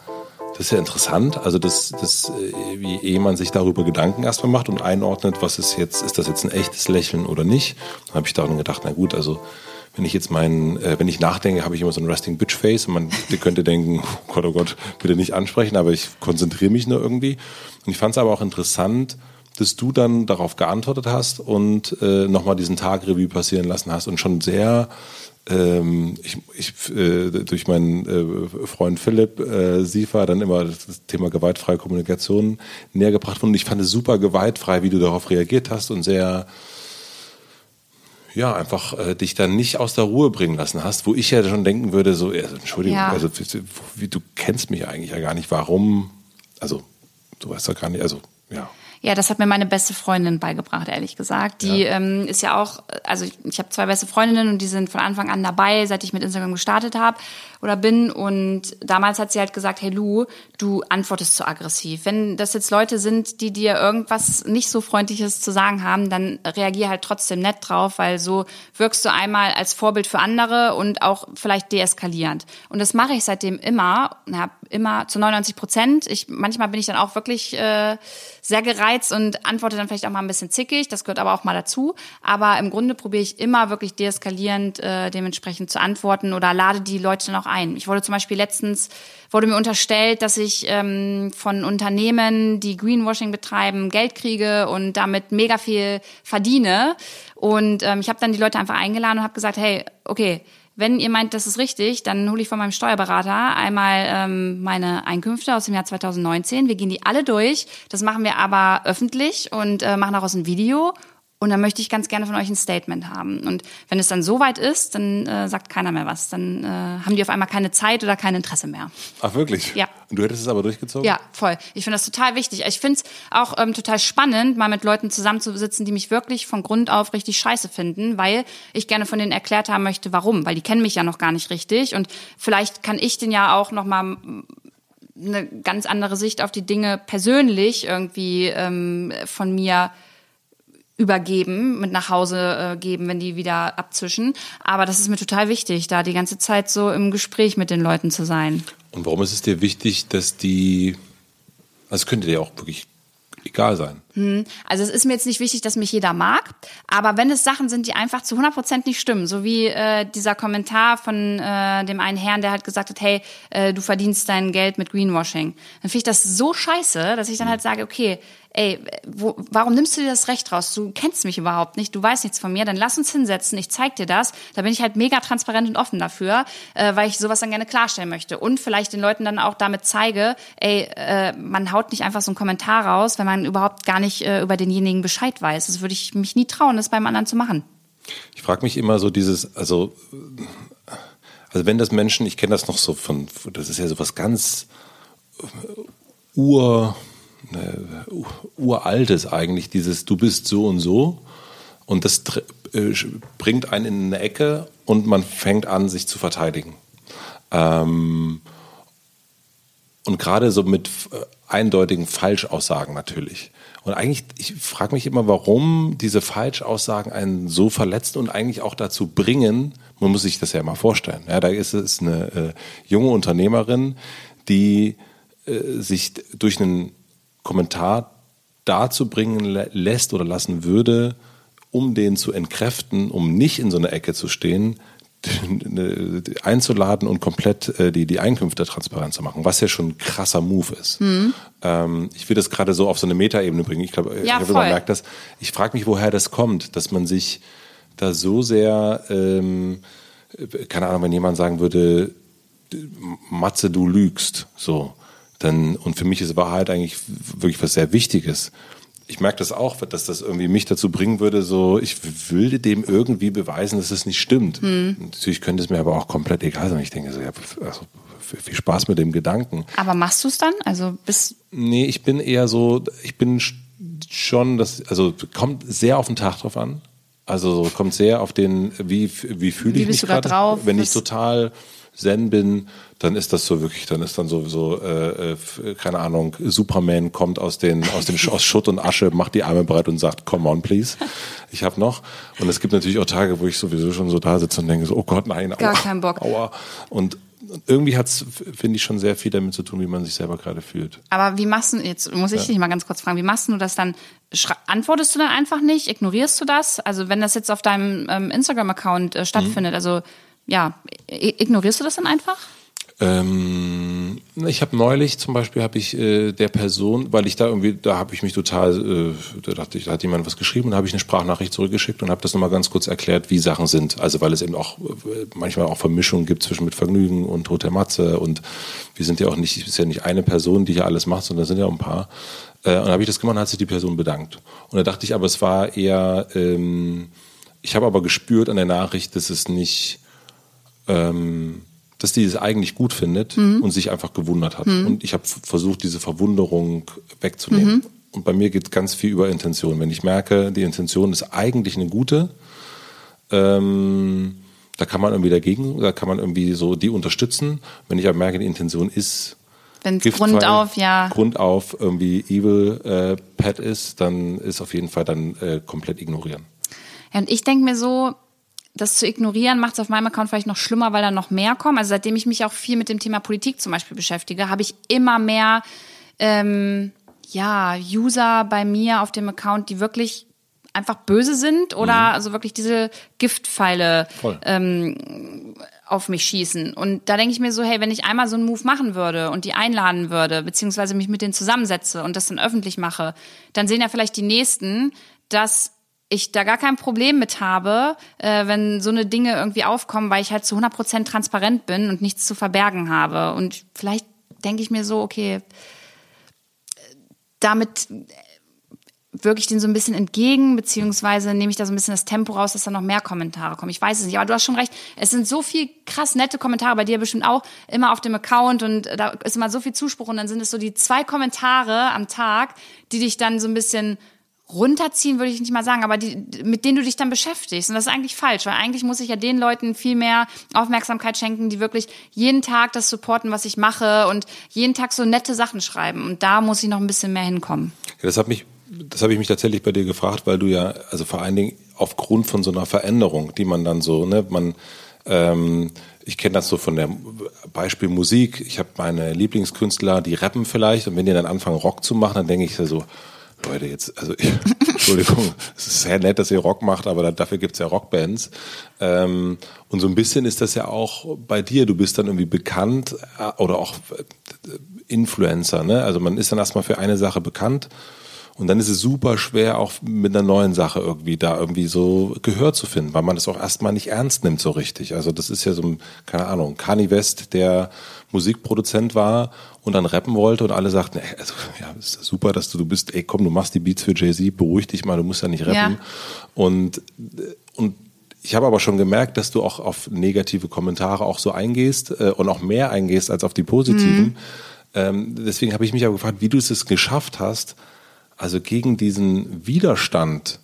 [SPEAKER 2] das ist ja interessant. Also das, das, äh, wie ehe man sich darüber Gedanken erstmal macht und einordnet, was ist jetzt, ist das jetzt ein echtes Lächeln oder nicht, dann habe ich da gedacht, na gut, also wenn ich jetzt meinen, äh, wenn ich nachdenke, habe ich immer so ein Resting Bitch Face und man könnte denken, oh Gott, oh Gott, bitte nicht ansprechen, aber ich konzentriere mich nur irgendwie. Und ich fand es aber auch interessant, dass du dann darauf geantwortet hast und äh, nochmal diesen Tag Revue passieren lassen hast und schon sehr ähm, ich, ich äh, durch meinen äh, Freund Philipp äh, Siefer dann immer das Thema gewaltfreie Kommunikation näher gebracht worden. Und ich fand es super gewaltfrei, wie du darauf reagiert hast und sehr ja, einfach äh, dich dann nicht aus der Ruhe bringen lassen hast, wo ich ja schon denken würde, so, also, Entschuldigung, ja. also wie, du kennst mich eigentlich ja gar nicht, warum, also du weißt doch gar nicht, also ja.
[SPEAKER 1] Ja, das hat mir meine beste Freundin beigebracht, ehrlich gesagt. Die ja. ähm, ist ja auch, also ich, ich habe zwei beste Freundinnen und die sind von Anfang an dabei, seit ich mit Instagram gestartet habe oder bin. Und damals hat sie halt gesagt, hey Lu, du antwortest zu aggressiv. Wenn das jetzt Leute sind, die dir irgendwas nicht so Freundliches zu sagen haben, dann reagier halt trotzdem nett drauf, weil so wirkst du einmal als Vorbild für andere und auch vielleicht deeskalierend. Und das mache ich seitdem immer, hab immer zu 99 Prozent. Ich manchmal bin ich dann auch wirklich äh, sehr gereizt und antworte dann vielleicht auch mal ein bisschen zickig. Das gehört aber auch mal dazu. Aber im Grunde probiere ich immer wirklich deeskalierend äh, dementsprechend zu antworten oder lade die Leute dann auch ein. Ich wurde zum Beispiel letztens, wurde mir unterstellt, dass ich ähm, von Unternehmen, die Greenwashing betreiben, Geld kriege und damit mega viel verdiene. Und ähm, ich habe dann die Leute einfach eingeladen und habe gesagt, hey, okay, wenn ihr meint, das ist richtig, dann hole ich von meinem Steuerberater einmal ähm, meine Einkünfte aus dem Jahr 2019. Wir gehen die alle durch. Das machen wir aber öffentlich und äh, machen daraus ein Video und dann möchte ich ganz gerne von euch ein Statement haben. Und wenn es dann soweit ist, dann äh, sagt keiner mehr was. Dann äh, haben die auf einmal keine Zeit oder kein Interesse mehr.
[SPEAKER 2] Ach wirklich?
[SPEAKER 1] Ja.
[SPEAKER 2] Und du hättest es aber durchgezogen?
[SPEAKER 1] Ja, voll. Ich finde das total wichtig. Ich finde es auch ähm, total spannend, mal mit Leuten zusammenzusitzen, die mich wirklich von Grund auf richtig scheiße finden, weil ich gerne von denen erklärt haben möchte, warum. Weil die kennen mich ja noch gar nicht richtig. Und vielleicht kann ich den ja auch noch mal eine ganz andere Sicht auf die Dinge persönlich irgendwie ähm, von mir übergeben, mit nach Hause äh, geben, wenn die wieder abzischen. Aber das ist mir total wichtig, da die ganze Zeit so im Gespräch mit den Leuten zu sein.
[SPEAKER 2] Und warum ist es dir wichtig, dass die, also es könnte dir auch wirklich egal sein.
[SPEAKER 1] Hm. Also es ist mir jetzt nicht wichtig, dass mich jeder mag, aber wenn es Sachen sind, die einfach zu 100 Prozent nicht stimmen, so wie äh, dieser Kommentar von äh, dem einen Herrn, der halt gesagt hat, hey, äh, du verdienst dein Geld mit Greenwashing, dann finde ich das so scheiße, dass ich dann halt sage, okay, ey, wo, warum nimmst du dir das Recht raus? Du kennst mich überhaupt nicht, du weißt nichts von mir, dann lass uns hinsetzen, ich zeig dir das. Da bin ich halt mega transparent und offen dafür, äh, weil ich sowas dann gerne klarstellen möchte. Und vielleicht den Leuten dann auch damit zeige, ey, äh, man haut nicht einfach so einen Kommentar raus, wenn man überhaupt gar nicht äh, über denjenigen Bescheid weiß. Das würde ich mich nie trauen, das beim anderen zu machen.
[SPEAKER 2] Ich frage mich immer so dieses, also, also wenn das Menschen, ich kenne das noch so von, das ist ja so was ganz ur uraltes eigentlich, dieses Du bist so und so. Und das äh, bringt einen in eine Ecke und man fängt an, sich zu verteidigen. Ähm, und gerade so mit äh, eindeutigen Falschaussagen natürlich. Und eigentlich, ich frage mich immer, warum diese Falschaussagen einen so verletzen und eigentlich auch dazu bringen, man muss sich das ja mal vorstellen. Ja, da ist es eine äh, junge Unternehmerin, die äh, sich durch einen Kommentar dazu bringen lässt oder lassen würde, um den zu entkräften, um nicht in so einer Ecke zu stehen, einzuladen und komplett äh, die, die Einkünfte transparent zu machen, was ja schon ein krasser Move ist. Mhm. Ähm, ich will das gerade so auf so eine Metaebene bringen. Ich glaube, ja, ich glaube, man merkt das. Ich frage mich, woher das kommt, dass man sich da so sehr, ähm, keine Ahnung, wenn jemand sagen würde, Matze, du lügst, so dann, und für mich ist Wahrheit eigentlich wirklich was sehr Wichtiges. Ich merke das auch, dass das irgendwie mich dazu bringen würde, so, ich würde dem irgendwie beweisen, dass es nicht stimmt. Hm. Natürlich könnte es mir aber auch komplett egal sein. Ich denke so, ja, also, viel Spaß mit dem Gedanken.
[SPEAKER 1] Aber machst du es dann? Also bist
[SPEAKER 2] Nee, ich bin eher so, ich bin schon, das, also kommt sehr auf den Tag drauf an. Also kommt sehr auf den, wie, wie fühle ich mich gerade drauf? Wenn ich total zen bin, dann ist das so wirklich, dann ist dann so, so äh, äh keine Ahnung, Superman kommt aus den aus dem aus Schutt und Asche, macht die Arme breit und sagt, come on, please. Ich habe noch. Und es gibt natürlich auch Tage, wo ich sowieso schon so da sitze und denke so, oh Gott, nein,
[SPEAKER 1] aua, Gar keinen Bock.
[SPEAKER 2] aua. Und irgendwie hat es, finde ich, schon sehr viel damit zu tun, wie man sich selber gerade fühlt.
[SPEAKER 1] Aber wie machst du, jetzt muss ich ja. dich mal ganz kurz fragen, wie machst du das dann? Antwortest du dann einfach nicht? Ignorierst du das? Also wenn das jetzt auf deinem ähm, Instagram-Account äh, stattfindet, mhm. also ja, ignorierst du das dann einfach?
[SPEAKER 2] Ähm, ich habe neulich zum Beispiel habe ich äh, der Person, weil ich da irgendwie, da habe ich mich total, äh, da dachte ich, da hat jemand was geschrieben und habe ich eine Sprachnachricht zurückgeschickt und habe das nochmal ganz kurz erklärt, wie Sachen sind. Also weil es eben auch äh, manchmal auch Vermischungen gibt zwischen mit Vergnügen und Hotel Matze und wir sind ja auch nicht, ist ja nicht eine Person, die hier alles macht, sondern sind ja auch ein paar. Äh, und habe ich das gemacht, hat sich die Person bedankt. Und da dachte ich, aber es war eher, ähm, ich habe aber gespürt an der Nachricht, dass es nicht ähm, dass die es eigentlich gut findet mhm. und sich einfach gewundert hat. Mhm. Und ich habe versucht, diese Verwunderung wegzunehmen. Mhm. Und bei mir geht ganz viel über Intention. Wenn ich merke, die Intention ist eigentlich eine gute, ähm, da kann man irgendwie dagegen, da kann man irgendwie so die unterstützen. Wenn ich aber merke, die Intention ist
[SPEAKER 1] wenn es grundauf, ja.
[SPEAKER 2] Grundauf irgendwie Evil äh, Pet ist, dann ist auf jeden Fall dann äh, komplett ignorieren.
[SPEAKER 1] Ja, und ich denke mir so, das zu ignorieren macht es auf meinem Account vielleicht noch schlimmer, weil da noch mehr kommen. Also seitdem ich mich auch viel mit dem Thema Politik zum Beispiel beschäftige, habe ich immer mehr ähm, ja, User bei mir auf dem Account, die wirklich einfach böse sind oder mhm. also wirklich diese Giftpfeile ähm, auf mich schießen. Und da denke ich mir so, hey, wenn ich einmal so einen Move machen würde und die einladen würde, beziehungsweise mich mit denen zusammensetze und das dann öffentlich mache, dann sehen ja vielleicht die Nächsten, dass ich da gar kein Problem mit habe, äh, wenn so eine Dinge irgendwie aufkommen, weil ich halt zu 100% transparent bin und nichts zu verbergen habe. Und vielleicht denke ich mir so, okay, damit wirke ich den so ein bisschen entgegen, beziehungsweise nehme ich da so ein bisschen das Tempo raus, dass da noch mehr Kommentare kommen. Ich weiß es nicht, aber du hast schon recht. Es sind so viel krass nette Kommentare bei dir bestimmt auch immer auf dem Account und da ist immer so viel Zuspruch und dann sind es so die zwei Kommentare am Tag, die dich dann so ein bisschen runterziehen würde ich nicht mal sagen, aber die, mit denen du dich dann beschäftigst. Und das ist eigentlich falsch, weil eigentlich muss ich ja den Leuten viel mehr Aufmerksamkeit schenken, die wirklich jeden Tag das supporten, was ich mache und jeden Tag so nette Sachen schreiben. Und da muss ich noch ein bisschen mehr hinkommen.
[SPEAKER 2] Ja, das hat mich, das habe ich mich tatsächlich bei dir gefragt, weil du ja, also vor allen Dingen aufgrund von so einer Veränderung, die man dann so, ne, man, ähm, ich kenne das so von der Beispiel Musik. Ich habe meine Lieblingskünstler, die rappen vielleicht, und wenn die dann anfangen Rock zu machen, dann denke ich so, Leute, jetzt, also ich, Entschuldigung, es ist sehr nett, dass ihr Rock macht, aber dafür gibt's ja Rockbands. Ähm, und so ein bisschen ist das ja auch bei dir. Du bist dann irgendwie bekannt äh, oder auch äh, Influencer, ne? Also man ist dann erstmal für eine Sache bekannt und dann ist es super schwer, auch mit einer neuen Sache irgendwie da irgendwie so Gehör zu finden, weil man das auch erstmal nicht ernst nimmt so richtig. Also das ist ja so ein, keine Ahnung, Kanye West, der Musikproduzent war und dann rappen wollte und alle sagten, ey, also, ja, ist super, dass du, du bist, ey, komm, du machst die Beats für Jay-Z, beruhig dich mal, du musst ja nicht rappen. Ja. Und, und ich habe aber schon gemerkt, dass du auch auf negative Kommentare auch so eingehst äh, und auch mehr eingehst als auf die positiven. Mhm. Ähm, deswegen habe ich mich aber gefragt, wie du es geschafft hast, also gegen diesen Widerstand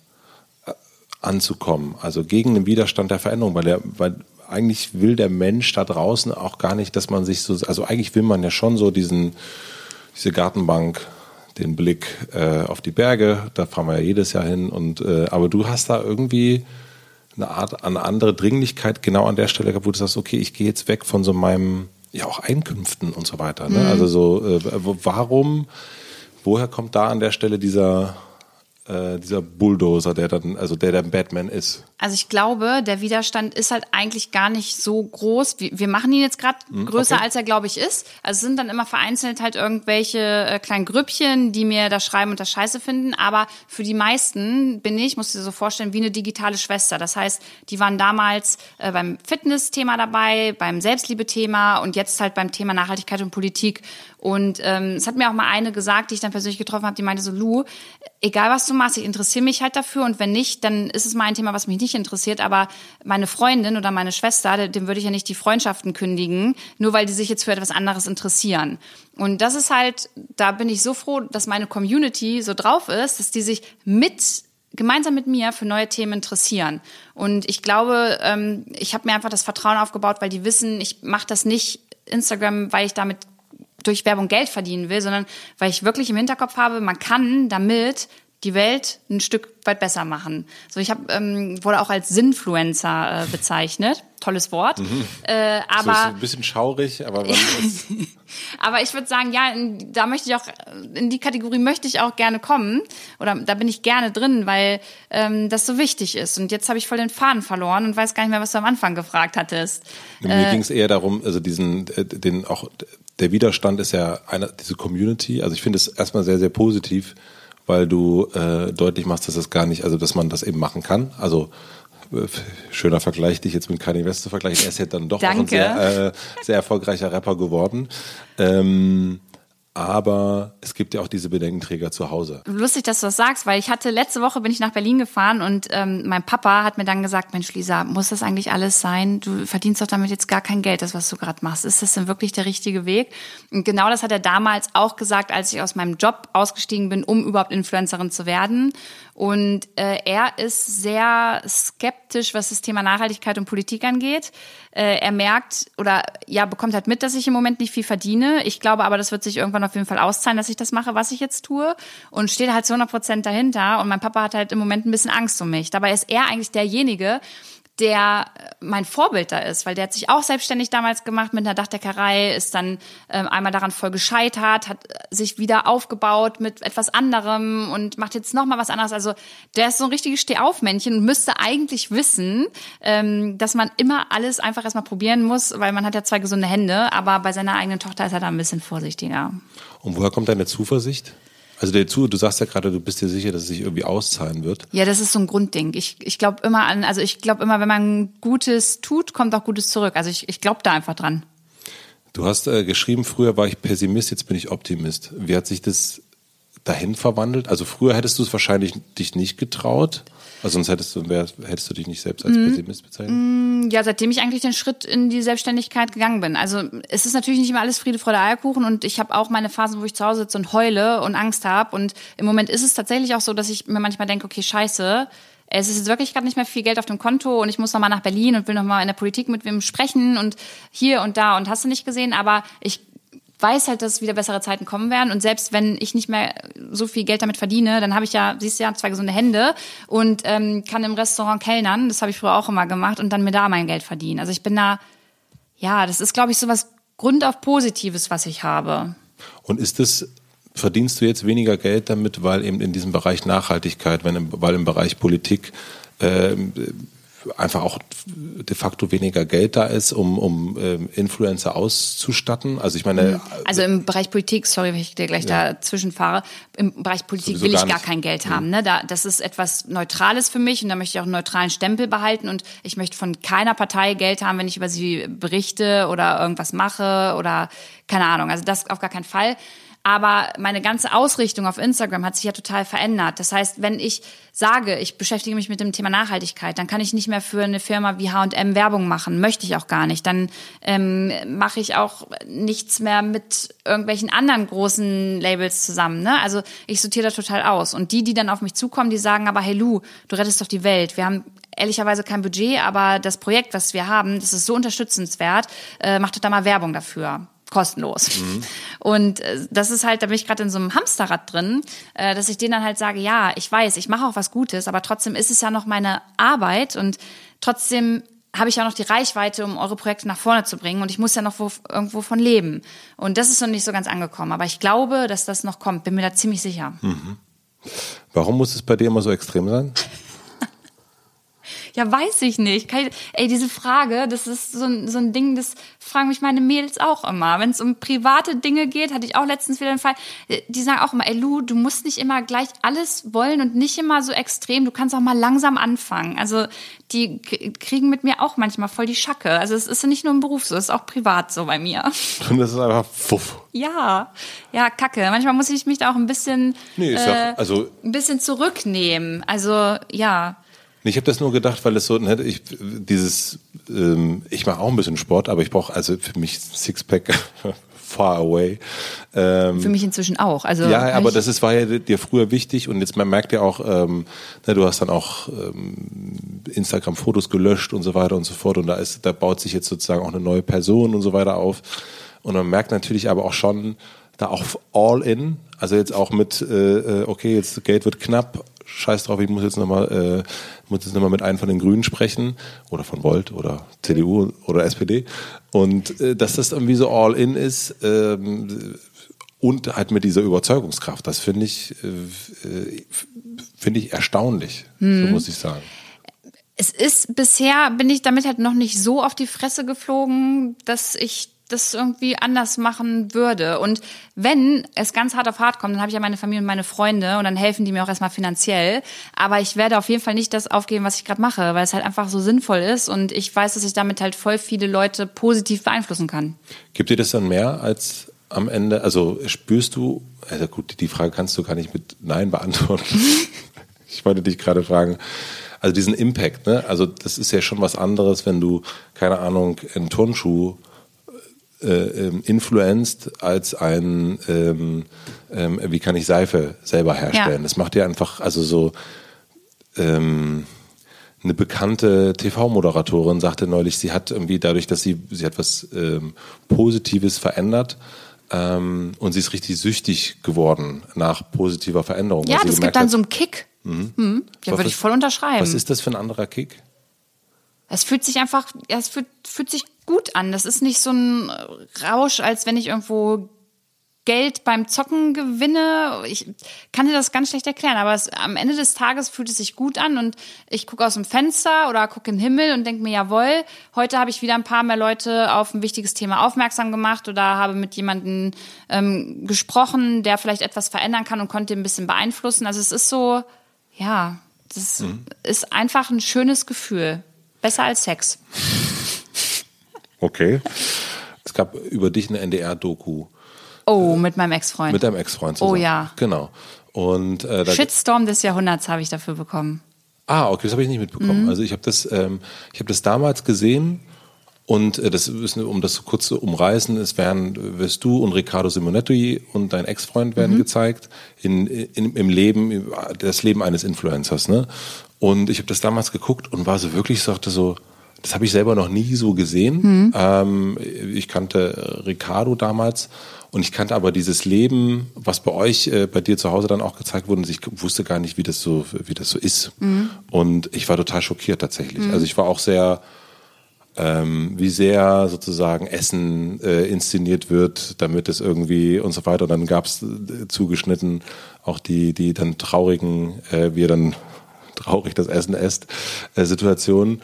[SPEAKER 2] äh, anzukommen, also gegen den Widerstand der Veränderung, weil der, weil eigentlich will der Mensch da draußen auch gar nicht, dass man sich so, also eigentlich will man ja schon so diesen, diese Gartenbank, den Blick äh, auf die Berge, da fahren wir ja jedes Jahr hin und äh, aber du hast da irgendwie eine Art, eine andere Dringlichkeit genau an der Stelle gehabt, wo du sagst, okay, ich gehe jetzt weg von so meinem, ja auch Einkünften und so weiter. Ne? Mhm. Also so, äh, warum woher kommt da an der Stelle dieser, äh, dieser Bulldozer, der dann, also der der Batman ist?
[SPEAKER 1] Also ich glaube, der Widerstand ist halt eigentlich gar nicht so groß. Wir machen ihn jetzt gerade hm, größer, okay. als er, glaube ich, ist. Also es sind dann immer vereinzelt halt irgendwelche äh, kleinen Grüppchen, die mir das schreiben und das scheiße finden. Aber für die meisten bin ich, musst du dir so vorstellen, wie eine digitale Schwester. Das heißt, die waren damals äh, beim Fitness-Thema dabei, beim Selbstliebe-Thema und jetzt halt beim Thema Nachhaltigkeit und Politik. Und ähm, es hat mir auch mal eine gesagt, die ich dann persönlich getroffen habe, die meinte so, Lu, egal was du machst, ich interessiere mich halt dafür und wenn nicht, dann ist es mal ein Thema, was mich nicht interessiert. Aber meine Freundin oder meine Schwester, dem würde ich ja nicht die Freundschaften kündigen, nur weil die sich jetzt für etwas anderes interessieren. Und das ist halt, da bin ich so froh, dass meine Community so drauf ist, dass die sich mit gemeinsam mit mir für neue Themen interessieren. Und ich glaube, ähm, ich habe mir einfach das Vertrauen aufgebaut, weil die wissen, ich mache das nicht Instagram, weil ich damit durch Werbung Geld verdienen will, sondern weil ich wirklich im Hinterkopf habe, man kann damit die Welt ein Stück weit besser machen. So, ich habe ähm, wurde auch als Sinfluencer äh, bezeichnet. Tolles Wort. Mhm. Äh, aber so
[SPEAKER 2] ein bisschen schaurig, aber
[SPEAKER 1] aber ich würde sagen, ja, in, da möchte ich auch in die Kategorie möchte ich auch gerne kommen oder da bin ich gerne drin, weil ähm, das so wichtig ist. Und jetzt habe ich voll den Faden verloren und weiß gar nicht mehr, was du am Anfang gefragt hattest.
[SPEAKER 2] Mir äh, ging es eher darum, also diesen äh, den auch der Widerstand ist ja einer diese Community. Also ich finde es erstmal sehr sehr positiv weil du äh, deutlich machst, dass das gar nicht, also dass man das eben machen kann. Also äh, schöner Vergleich, dich jetzt mit Kanye West zu vergleichen. Er ist ja dann doch auch ein sehr, äh, sehr erfolgreicher Rapper geworden. Ähm, aber es gibt ja auch diese Bedenkenträger zu Hause.
[SPEAKER 1] Lustig, dass du das sagst, weil ich hatte letzte Woche bin ich nach Berlin gefahren und ähm, mein Papa hat mir dann gesagt, Mensch Lisa, muss das eigentlich alles sein? Du verdienst doch damit jetzt gar kein Geld, das was du gerade machst. Ist das denn wirklich der richtige Weg? Und genau das hat er damals auch gesagt, als ich aus meinem Job ausgestiegen bin, um überhaupt Influencerin zu werden. Und äh, er ist sehr skeptisch, was das Thema Nachhaltigkeit und Politik angeht. Äh, er merkt oder ja bekommt halt mit, dass ich im Moment nicht viel verdiene. Ich glaube aber, das wird sich irgendwann auf jeden Fall auszahlen, dass ich das mache, was ich jetzt tue. Und steht halt zu 100 Prozent dahinter. Und mein Papa hat halt im Moment ein bisschen Angst um mich. Dabei ist er eigentlich derjenige, der mein Vorbild da ist, weil der hat sich auch selbstständig damals gemacht mit einer Dachdeckerei, ist dann ähm, einmal daran voll gescheitert, hat sich wieder aufgebaut mit etwas anderem und macht jetzt noch mal was anderes. Also der ist so ein richtiges Stehaufmännchen und müsste eigentlich wissen, ähm, dass man immer alles einfach erstmal probieren muss, weil man hat ja zwei gesunde Hände, aber bei seiner eigenen Tochter ist er da ein bisschen vorsichtiger.
[SPEAKER 2] Und woher kommt deine Zuversicht? Also der zu, du sagst ja gerade, du bist dir sicher, dass es sich irgendwie auszahlen wird.
[SPEAKER 1] Ja, das ist so ein Grundding. Ich, ich glaube immer an, also ich glaube immer, wenn man Gutes tut, kommt auch Gutes zurück. Also ich, ich glaube da einfach dran.
[SPEAKER 2] Du hast äh, geschrieben, früher war ich Pessimist, jetzt bin ich Optimist. Wie hat sich das dahin verwandelt? Also früher hättest du es wahrscheinlich dich nicht getraut. Also sonst hättest du, wär, hättest du dich nicht selbst als mm. Pessimist bezeichnet?
[SPEAKER 1] Mm, ja, seitdem ich eigentlich den Schritt in die Selbstständigkeit gegangen bin. Also es ist natürlich nicht immer alles Friede, Freude, Eierkuchen und ich habe auch meine Phasen, wo ich zu Hause sitze und heule und Angst habe. Und im Moment ist es tatsächlich auch so, dass ich mir manchmal denke, okay, scheiße, es ist jetzt wirklich gerade nicht mehr viel Geld auf dem Konto und ich muss nochmal nach Berlin und will nochmal in der Politik mit wem sprechen und hier und da und hast du nicht gesehen, aber ich weiß halt, dass wieder bessere Zeiten kommen werden. Und selbst wenn ich nicht mehr so viel Geld damit verdiene, dann habe ich ja, siehst du ja, zwei gesunde Hände und ähm, kann im Restaurant kellnern. Das habe ich früher auch immer gemacht und dann mir da mein Geld verdienen. Also ich bin da, ja, das ist, glaube ich, so was grundauf Positives, was ich habe.
[SPEAKER 2] Und ist es verdienst du jetzt weniger Geld damit, weil eben in diesem Bereich Nachhaltigkeit, wenn weil im Bereich Politik äh, einfach auch de facto weniger Geld da ist, um, um ähm, Influencer auszustatten. Also ich meine.
[SPEAKER 1] Also im Bereich Politik, sorry, wenn ich dir gleich ja. dazwischen fahre, im Bereich Politik will ich gar, kein Geld mhm. haben. Ne? Da, das ist etwas Neutrales für mich und da möchte ich auch einen neutralen Stempel behalten und ich möchte von keiner Partei Geld haben, wenn ich über sie berichte oder irgendwas mache oder keine Ahnung. Also das auf gar keinen Fall. Aber meine ganze Ausrichtung auf Instagram hat sich ja total verändert. Das heißt, wenn ich sage, ich beschäftige mich mit dem Thema Nachhaltigkeit, dann kann ich nicht mehr für eine Firma wie H&M Werbung machen. Möchte ich auch gar nicht. Dann ähm, mache ich auch nichts mehr mit irgendwelchen anderen großen Labels zusammen. Ne? Also ich sortiere da total aus. Und die, die dann auf mich zukommen, die sagen aber, hey Lu, du rettest doch die Welt. Wir haben ehrlicherweise kein Budget, aber das Projekt, was wir haben, das ist so unterstützenswert. Äh, mach doch da mal Werbung dafür kostenlos. Mhm. Und äh, das ist halt, da bin ich gerade in so einem Hamsterrad drin, äh, dass ich denen dann halt sage, ja, ich weiß, ich mache auch was Gutes, aber trotzdem ist es ja noch meine Arbeit und trotzdem habe ich ja noch die Reichweite, um eure Projekte nach vorne zu bringen und ich muss ja noch wo, irgendwo von leben. Und das ist noch nicht so ganz angekommen, aber ich glaube, dass das noch kommt, bin mir da ziemlich sicher. Mhm.
[SPEAKER 2] Warum muss es bei dir immer so extrem sein?
[SPEAKER 1] Ja, weiß ich nicht. Ey, diese Frage, das ist so ein, so ein Ding, das fragen mich meine Mädels auch immer. Wenn es um private Dinge geht, hatte ich auch letztens wieder einen Fall, die sagen auch immer, ey Lu, du musst nicht immer gleich alles wollen und nicht immer so extrem, du kannst auch mal langsam anfangen. Also die kriegen mit mir auch manchmal voll die Schacke. Also es ist ja nicht nur im Beruf so, es ist auch privat so bei mir.
[SPEAKER 2] Und das ist einfach fuff.
[SPEAKER 1] Ja, ja, kacke. Manchmal muss ich mich da auch ein bisschen, nee, äh, ja, also ein bisschen zurücknehmen. Also ja.
[SPEAKER 2] Ich habe das nur gedacht, weil es so, ne, ich, dieses, ähm, ich mache auch ein bisschen Sport, aber ich brauche also für mich Sixpack far away. Ähm,
[SPEAKER 1] Für mich inzwischen auch. Also
[SPEAKER 2] ja, aber das ist, war ja dir früher wichtig und jetzt man merkt ja auch, ähm, ne, du hast dann auch ähm, Instagram-Fotos gelöscht und so weiter und so fort und da ist, da baut sich jetzt sozusagen auch eine neue Person und so weiter auf und man merkt natürlich aber auch schon, da auch all in, also jetzt auch mit, äh, äh okay, jetzt Geld wird knapp, scheiß drauf, ich muss jetzt nochmal äh, muss jetzt nochmal mit einem von den Grünen sprechen oder von Volt oder CDU oder SPD und äh, dass das irgendwie so all in ist ähm, und halt mit dieser Überzeugungskraft, das finde ich äh, finde ich erstaunlich, hm. so muss ich sagen.
[SPEAKER 1] Es ist bisher bin ich damit halt noch nicht so auf die Fresse geflogen, dass ich das irgendwie anders machen würde. Und wenn es ganz hart auf hart kommt, dann habe ich ja meine Familie und meine Freunde und dann helfen die mir auch erstmal finanziell. Aber ich werde auf jeden Fall nicht das aufgeben, was ich gerade mache, weil es halt einfach so sinnvoll ist und ich weiß, dass ich damit halt voll viele Leute positiv beeinflussen kann.
[SPEAKER 2] Gibt dir das dann mehr als am Ende? Also spürst du, also gut, die Frage kannst du gar nicht mit Nein beantworten. ich wollte dich gerade fragen, also diesen Impact, ne? Also das ist ja schon was anderes, wenn du, keine Ahnung, einen Turnschuh äh, ähm, influenced als ein, ähm, ähm, wie kann ich Seife selber herstellen. Ja. Das macht ja einfach, also so ähm, eine bekannte TV-Moderatorin sagte neulich, sie hat irgendwie dadurch, dass sie, sie hat was ähm, Positives verändert, ähm, und sie ist richtig süchtig geworden nach positiver Veränderung.
[SPEAKER 1] Ja, das gibt dann hat, so einen Kick. Mhm. Mhm. Ja, würde ich voll unterschreiben.
[SPEAKER 2] Was ist das für ein anderer Kick?
[SPEAKER 1] Es fühlt sich einfach, ja, es fühlt, fühlt sich gut an. Das ist nicht so ein Rausch, als wenn ich irgendwo Geld beim Zocken gewinne. Ich kann dir das ganz schlecht erklären, aber es, am Ende des Tages fühlt es sich gut an und ich gucke aus dem Fenster oder gucke in den Himmel und denke mir, jawohl, heute habe ich wieder ein paar mehr Leute auf ein wichtiges Thema aufmerksam gemacht oder habe mit jemandem ähm, gesprochen, der vielleicht etwas verändern kann und konnte ein bisschen beeinflussen. Also es ist so, ja, das mhm. ist einfach ein schönes Gefühl. Besser als Sex.
[SPEAKER 2] Okay. Es gab über dich eine NDR-Doku.
[SPEAKER 1] Oh, mit meinem Ex-Freund.
[SPEAKER 2] Mit deinem Ex-Freund zusammen.
[SPEAKER 1] Oh ja.
[SPEAKER 2] Genau. Und,
[SPEAKER 1] äh, Shitstorm des Jahrhunderts habe ich dafür bekommen.
[SPEAKER 2] Ah, okay, das habe ich nicht mitbekommen. Mhm. Also ich habe das, ähm, ich habe das damals gesehen und äh, das ist, um das kurz zu umreißen, es werden, wirst du und Riccardo Simonetti und dein Ex-Freund werden mhm. gezeigt in, in, im Leben, das Leben eines Influencers. Ne? Und ich habe das damals geguckt und war so wirklich, sagte so, das habe ich selber noch nie so gesehen. Mhm. Ähm, ich kannte Ricardo damals und ich kannte aber dieses Leben, was bei euch, äh, bei dir zu Hause dann auch gezeigt wurde. Und ich wusste gar nicht, wie das so, wie das so ist. Mhm. Und ich war total schockiert tatsächlich. Mhm. Also ich war auch sehr, ähm, wie sehr sozusagen Essen äh, inszeniert wird, damit es irgendwie und so weiter. Und dann gab es äh, zugeschnitten auch die, die dann traurigen, äh, wie er dann traurig das Essen esst, äh, Situationen.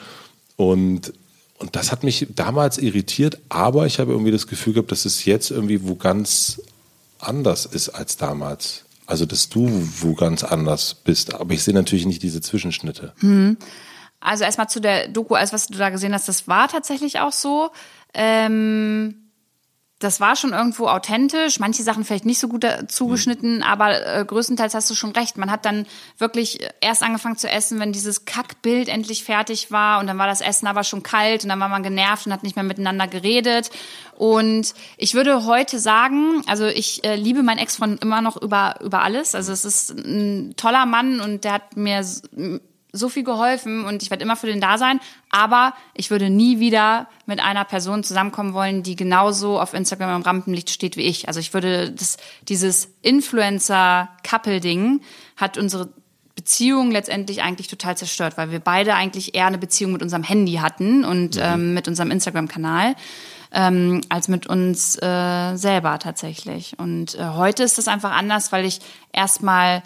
[SPEAKER 2] Und, und das hat mich damals irritiert, aber ich habe irgendwie das Gefühl gehabt, dass es jetzt irgendwie wo ganz anders ist als damals. Also, dass du wo ganz anders bist. Aber ich sehe natürlich nicht diese Zwischenschnitte.
[SPEAKER 1] Hm. Also erstmal zu der Doku, alles was du da gesehen hast, das war tatsächlich auch so. Ähm das war schon irgendwo authentisch, manche Sachen vielleicht nicht so gut zugeschnitten, mhm. aber äh, größtenteils hast du schon recht. Man hat dann wirklich erst angefangen zu essen, wenn dieses Kackbild endlich fertig war und dann war das Essen aber schon kalt und dann war man genervt und hat nicht mehr miteinander geredet. Und ich würde heute sagen, also ich äh, liebe meinen Ex-Freund immer noch über, über alles. Also es ist ein toller Mann und der hat mir so viel geholfen und ich werde immer für den da sein, aber ich würde nie wieder mit einer Person zusammenkommen wollen, die genauso auf Instagram im Rampenlicht steht wie ich. Also ich würde das, dieses Influencer-Couple-Ding hat unsere Beziehung letztendlich eigentlich total zerstört, weil wir beide eigentlich eher eine Beziehung mit unserem Handy hatten und mhm. ähm, mit unserem Instagram-Kanal. Ähm, als mit uns äh, selber tatsächlich. Und äh, heute ist das einfach anders, weil ich erstmal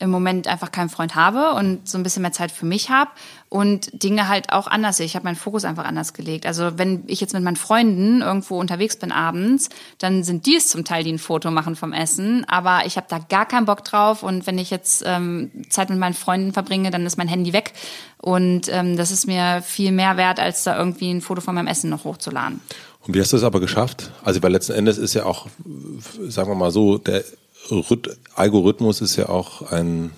[SPEAKER 1] im Moment einfach keinen Freund habe und so ein bisschen mehr Zeit für mich habe und Dinge halt auch anders. Ich habe meinen Fokus einfach anders gelegt. Also wenn ich jetzt mit meinen Freunden irgendwo unterwegs bin abends, dann sind die es zum Teil, die ein Foto machen vom Essen, aber ich habe da gar keinen Bock drauf und wenn ich jetzt ähm, Zeit mit meinen Freunden verbringe, dann ist mein Handy weg und ähm, das ist mir viel mehr wert, als da irgendwie ein Foto von meinem Essen noch hochzuladen.
[SPEAKER 2] Und wie hast du es aber geschafft? Also weil letzten Endes ist ja auch, sagen wir mal so, der Algorithmus ist ja auch ein,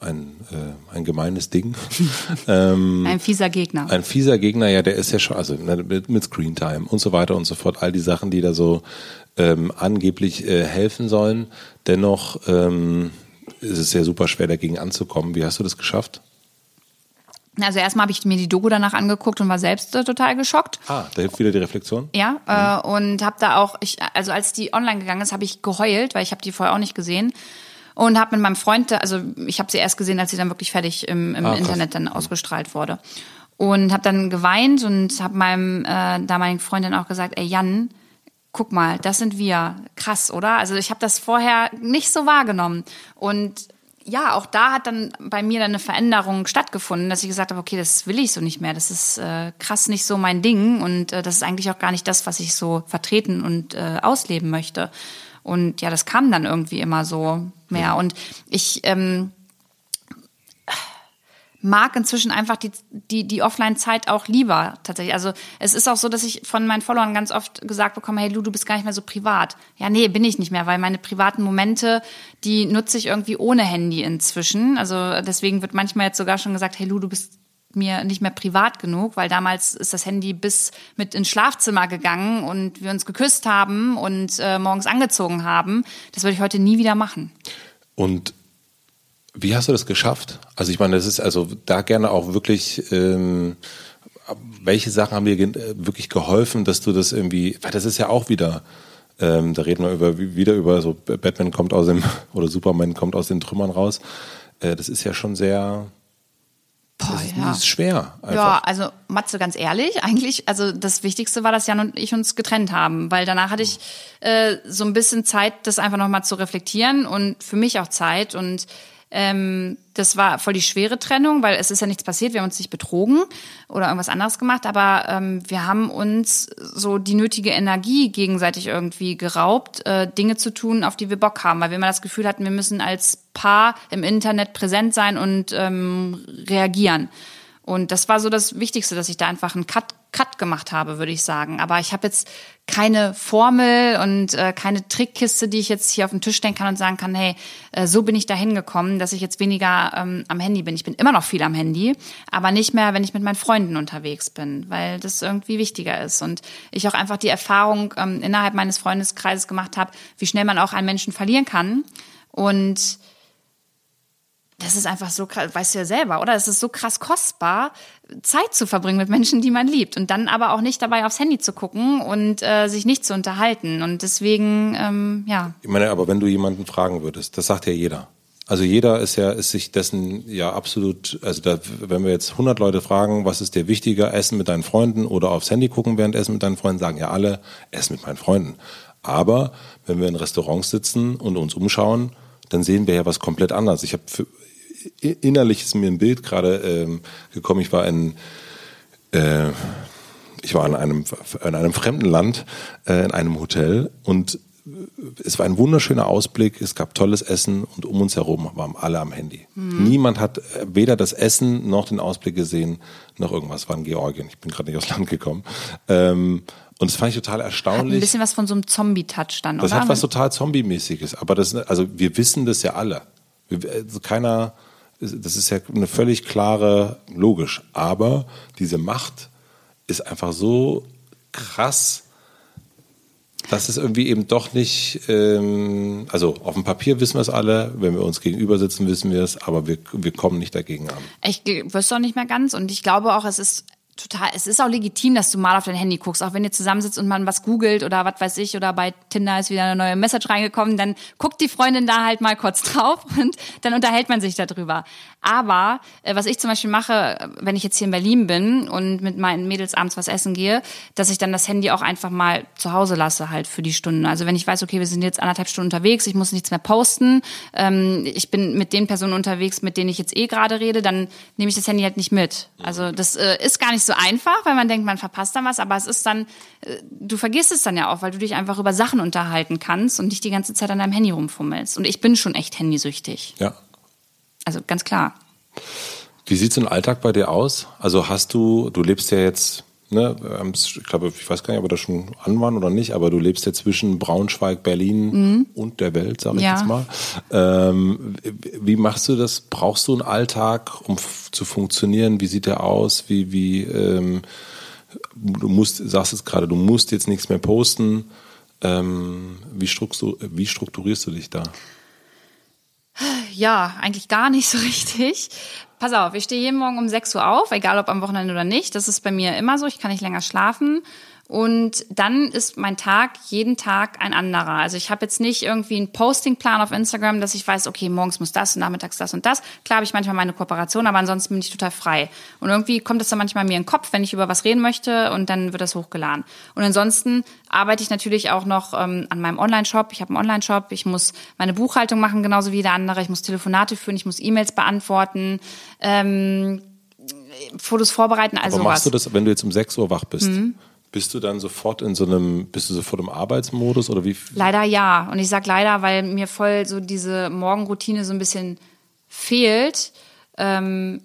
[SPEAKER 2] ein, äh, ein gemeines Ding. ähm,
[SPEAKER 1] ein fieser Gegner.
[SPEAKER 2] Ein fieser Gegner, ja, der ist ja schon, also ne, mit, mit Screentime und so weiter und so fort, all die Sachen, die da so ähm, angeblich äh, helfen sollen. Dennoch ähm, ist es ja super schwer, dagegen anzukommen. Wie hast du das geschafft?
[SPEAKER 1] Also erstmal habe ich mir die Doku danach angeguckt und war selbst äh, total geschockt.
[SPEAKER 2] Ah, da hilft wieder die Reflexion.
[SPEAKER 1] Ja, mhm. äh, und habe da auch, ich, also als die online gegangen ist, habe ich geheult, weil ich habe die vorher auch nicht gesehen und habe mit meinem Freund, also ich habe sie erst gesehen, als sie dann wirklich fertig im, im ah, Internet dann ausgestrahlt wurde und habe dann geweint und habe meinem äh, damaligen Freund dann auch gesagt, ey Jan, guck mal, das sind wir, krass, oder? Also ich habe das vorher nicht so wahrgenommen und ja, auch da hat dann bei mir dann eine Veränderung stattgefunden, dass ich gesagt habe, okay, das will ich so nicht mehr. Das ist äh, krass nicht so mein Ding und äh, das ist eigentlich auch gar nicht das, was ich so vertreten und äh, ausleben möchte. Und ja, das kam dann irgendwie immer so mehr. Und ich ähm, mag inzwischen einfach die, die, die Offline-Zeit auch lieber tatsächlich. Also es ist auch so, dass ich von meinen Followern ganz oft gesagt bekomme, hey Lu, du bist gar nicht mehr so privat. Ja, nee, bin ich nicht mehr, weil meine privaten Momente, die nutze ich irgendwie ohne Handy inzwischen. Also deswegen wird manchmal jetzt sogar schon gesagt, hey Lu, du bist mir nicht mehr privat genug, weil damals ist das Handy bis mit ins Schlafzimmer gegangen und wir uns geküsst haben und äh, morgens angezogen haben. Das würde ich heute nie wieder machen.
[SPEAKER 2] Und wie hast du das geschafft? Also ich meine, das ist also da gerne auch wirklich. Ähm, welche Sachen haben dir äh, wirklich geholfen, dass du das irgendwie? Weil das ist ja auch wieder. Ähm, da reden wir über, wieder über so Batman kommt aus dem oder Superman kommt aus den Trümmern raus. Äh, das ist ja schon sehr. Boah, das, ist, ja. ist schwer.
[SPEAKER 1] Einfach. Ja, also Matze, ganz ehrlich, eigentlich, also das Wichtigste war, dass Jan und ich uns getrennt haben, weil danach hatte ich äh, so ein bisschen Zeit, das einfach nochmal zu reflektieren und für mich auch Zeit und ähm, das war voll die schwere Trennung, weil es ist ja nichts passiert, wir haben uns nicht betrogen oder irgendwas anderes gemacht, aber ähm, wir haben uns so die nötige Energie gegenseitig irgendwie geraubt, äh, Dinge zu tun, auf die wir Bock haben, weil wir immer das Gefühl hatten, wir müssen als Paar im Internet präsent sein und ähm, reagieren. Und das war so das Wichtigste, dass ich da einfach einen Cut, Cut gemacht habe, würde ich sagen. Aber ich habe jetzt keine Formel und äh, keine Trickkiste, die ich jetzt hier auf den Tisch stellen kann und sagen kann, hey, äh, so bin ich da hingekommen, dass ich jetzt weniger ähm, am Handy bin. Ich bin immer noch viel am Handy, aber nicht mehr, wenn ich mit meinen Freunden unterwegs bin, weil das irgendwie wichtiger ist. Und ich auch einfach die Erfahrung ähm, innerhalb meines Freundeskreises gemacht habe, wie schnell man auch einen Menschen verlieren kann. Und das ist einfach so krass, weißt du ja selber, oder? Es ist so krass kostbar, Zeit zu verbringen mit Menschen, die man liebt und dann aber auch nicht dabei aufs Handy zu gucken und äh, sich nicht zu unterhalten. Und deswegen, ähm, ja.
[SPEAKER 2] Ich meine, aber wenn du jemanden fragen würdest, das sagt ja jeder. Also jeder ist ja, ist sich dessen ja absolut, also da, wenn wir jetzt 100 Leute fragen, was ist dir wichtiger, Essen mit deinen Freunden oder aufs Handy gucken während Essen mit deinen Freunden, sagen ja alle, Essen mit meinen Freunden. Aber wenn wir in Restaurants sitzen und uns umschauen, dann sehen wir ja was komplett anderes. Ich habe innerlich ist mir ein Bild gerade ähm, gekommen. Ich war in äh, ich war in einem in einem fremden Land äh, in einem Hotel und es war ein wunderschöner Ausblick, es gab tolles Essen und um uns herum waren alle am Handy. Mhm. Niemand hat weder das Essen noch den Ausblick gesehen, noch irgendwas. War in Georgien, ich bin gerade nicht aus Land gekommen. Ähm, und das fand ich total erstaunlich. Hat
[SPEAKER 1] ein bisschen was von so einem Zombie-Touch dann,
[SPEAKER 2] das
[SPEAKER 1] oder?
[SPEAKER 2] Das hat was total Zombie-mäßiges. Aber das, also wir wissen das ja alle. Wir, also keiner, das ist ja eine völlig klare, logisch. Aber diese Macht ist einfach so krass, dass es irgendwie eben doch nicht, ähm, also auf dem Papier wissen wir es alle, wenn wir uns gegenüber sitzen, wissen wir es, aber wir, wir kommen nicht dagegen an.
[SPEAKER 1] Ich wüsste auch nicht mehr ganz und ich glaube auch, es ist total, es ist auch legitim, dass du mal auf dein Handy guckst, auch wenn ihr zusammensitzt und man was googelt oder was weiß ich, oder bei Tinder ist wieder eine neue Message reingekommen, dann guckt die Freundin da halt mal kurz drauf und dann unterhält man sich darüber. Aber äh, was ich zum Beispiel mache, wenn ich jetzt hier in Berlin bin und mit meinen Mädels abends was essen gehe, dass ich dann das Handy auch einfach mal zu Hause lasse halt für die Stunden. Also wenn ich weiß, okay, wir sind jetzt anderthalb Stunden unterwegs, ich muss nichts mehr posten, ähm, ich bin mit den Personen unterwegs, mit denen ich jetzt eh gerade rede, dann nehme ich das Handy halt nicht mit. Also das äh, ist gar nicht so einfach, weil man denkt, man verpasst dann was, aber es ist dann, äh, du vergisst es dann ja auch, weil du dich einfach über Sachen unterhalten kannst und nicht die ganze Zeit an deinem Handy rumfummelst. Und ich bin schon echt handysüchtig.
[SPEAKER 2] Ja,
[SPEAKER 1] also ganz klar.
[SPEAKER 2] Wie sieht so ein Alltag bei dir aus? Also hast du, du lebst ja jetzt ne, ich glaube, ich weiß gar nicht, ob wir das schon an waren oder nicht, aber du lebst ja zwischen Braunschweig, Berlin mhm. und der Welt, sag ich ja. jetzt mal. Ähm, wie machst du das? Brauchst du einen Alltag, um zu funktionieren? Wie sieht der aus? Wie, wie, ähm, du musst, sagst es gerade, du musst jetzt nichts mehr posten. Ähm, wie, struktur, wie strukturierst du dich da?
[SPEAKER 1] Ja, eigentlich gar nicht so richtig. Pass auf, ich stehe jeden Morgen um 6 Uhr auf, egal ob am Wochenende oder nicht. Das ist bei mir immer so. Ich kann nicht länger schlafen. Und dann ist mein Tag jeden Tag ein anderer. Also ich habe jetzt nicht irgendwie einen Postingplan auf Instagram, dass ich weiß, okay, morgens muss das und nachmittags das und das. Klar habe ich manchmal meine Kooperation, aber ansonsten bin ich total frei. Und irgendwie kommt das dann manchmal mir in den Kopf, wenn ich über was reden möchte und dann wird das hochgeladen. Und ansonsten arbeite ich natürlich auch noch ähm, an meinem Online-Shop. Ich habe einen Online-Shop, ich muss meine Buchhaltung machen, genauso wie jeder andere. Ich muss Telefonate führen, ich muss E-Mails beantworten. Ähm, Fotos vorbereiten, also
[SPEAKER 2] Aber machst sowas. du das, wenn du jetzt um 6 Uhr wach bist? Mhm. Bist du dann sofort in so einem, bist du sofort im Arbeitsmodus oder wie?
[SPEAKER 1] Leider ja. Und ich sag leider, weil mir voll so diese Morgenroutine so ein bisschen fehlt. Ähm,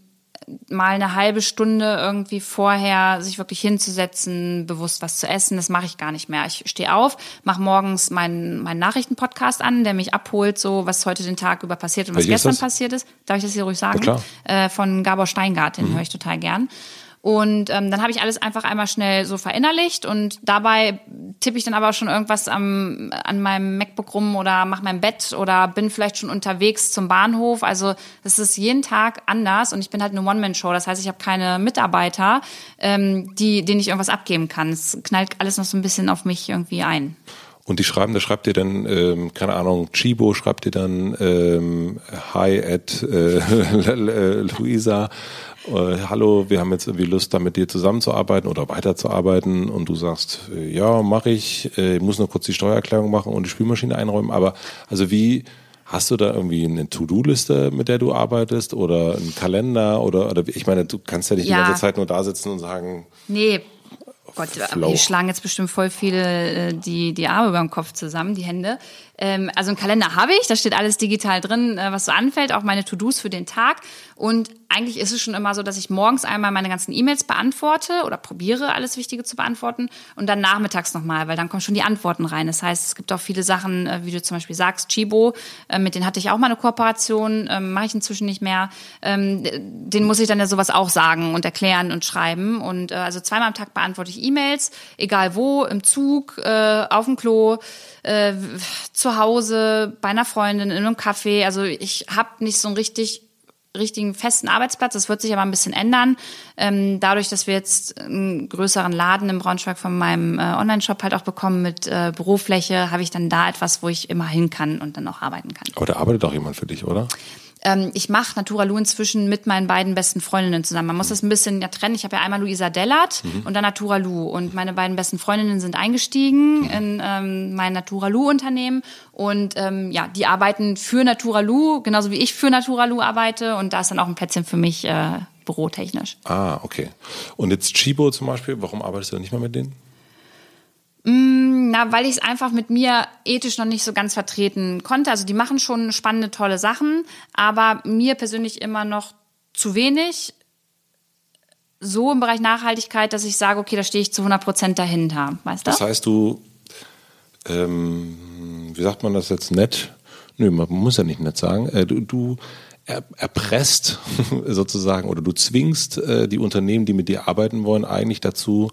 [SPEAKER 1] mal eine halbe Stunde irgendwie vorher sich wirklich hinzusetzen, bewusst was zu essen, das mache ich gar nicht mehr. Ich stehe auf, mache morgens meinen, meinen Nachrichtenpodcast an, der mich abholt, so was heute den Tag über passiert und was gestern ist passiert ist. Darf ich das hier ruhig sagen? Ja. Äh, von Gabor Steingart, den mhm. höre ich total gern. Und ähm, dann habe ich alles einfach einmal schnell so verinnerlicht und dabei tippe ich dann aber schon irgendwas am, an meinem MacBook rum oder mache mein Bett oder bin vielleicht schon unterwegs zum Bahnhof. Also das ist jeden Tag anders und ich bin halt eine One-Man-Show. Das heißt, ich habe keine Mitarbeiter, ähm, die, denen ich irgendwas abgeben kann. Es knallt alles noch so ein bisschen auf mich irgendwie ein.
[SPEAKER 2] Und die schreiben, da schreibt ihr dann, ähm, keine Ahnung, Chibo schreibt ihr dann ähm, Hi at äh, Luisa äh, hallo, wir haben jetzt irgendwie Lust, da mit dir zusammenzuarbeiten oder weiterzuarbeiten und du sagst, äh, ja, mache ich, äh, muss nur kurz die Steuererklärung machen und die Spülmaschine einräumen. Aber also wie hast du da irgendwie eine To-Do-Liste, mit der du arbeitest oder einen Kalender oder, oder ich meine, du kannst ja nicht ja. die ganze Zeit nur da sitzen und sagen.
[SPEAKER 1] Nee, Gott, Flow. hier schlagen jetzt bestimmt voll viele die, die Arme über dem Kopf zusammen, die Hände. Ähm, also einen Kalender habe ich, da steht alles digital drin, was so anfällt, auch meine To-Dos für den Tag. Und eigentlich ist es schon immer so, dass ich morgens einmal meine ganzen E-Mails beantworte oder probiere, alles Wichtige zu beantworten und dann nachmittags nochmal, weil dann kommen schon die Antworten rein. Das heißt, es gibt auch viele Sachen, äh, wie du zum Beispiel sagst, Chibo, äh, mit denen hatte ich auch mal eine Kooperation, ähm, mache ich inzwischen nicht mehr. Ähm, den muss ich dann ja sowas auch sagen und erklären und schreiben. Und äh, also zweimal am Tag beantworte ich E-Mails, egal wo, im Zug, auf dem Klo, zu Hause, bei einer Freundin, in einem Café. Also ich habe nicht so ein richtig richtigen festen Arbeitsplatz. Das wird sich aber ein bisschen ändern. Ähm, dadurch, dass wir jetzt einen größeren Laden im Braunschweig von meinem äh, Online-Shop halt auch bekommen mit äh, Bürofläche, habe ich dann da etwas, wo ich immer hin kann und dann auch arbeiten kann.
[SPEAKER 2] Aber da arbeitet auch jemand für dich, oder?
[SPEAKER 1] Ähm, ich mache Naturalu inzwischen mit meinen beiden besten Freundinnen zusammen. Man muss das ein bisschen ja trennen. Ich habe ja einmal Luisa Dellert mhm. und dann Naturalu. Und meine beiden besten Freundinnen sind eingestiegen mhm. in ähm, mein Naturalu-Unternehmen. Und ähm, ja, die arbeiten für Naturalu, genauso wie ich für Naturalu arbeite. Und da ist dann auch ein Plätzchen für mich äh, bürotechnisch.
[SPEAKER 2] Ah, okay. Und jetzt Chibo zum Beispiel, warum arbeitest du nicht mehr mit denen?
[SPEAKER 1] Mm, na, weil ich es einfach mit mir ethisch noch nicht so ganz vertreten konnte. Also die machen schon spannende, tolle Sachen, aber mir persönlich immer noch zu wenig. So im Bereich Nachhaltigkeit, dass ich sage, okay, da stehe ich zu 100 Prozent dahinter. Weißt du?
[SPEAKER 2] Das heißt, du, ähm, wie sagt man das jetzt nett? Nö, man muss ja nicht nett sagen. Äh, du, du erpresst sozusagen oder du zwingst äh, die Unternehmen, die mit dir arbeiten wollen, eigentlich dazu,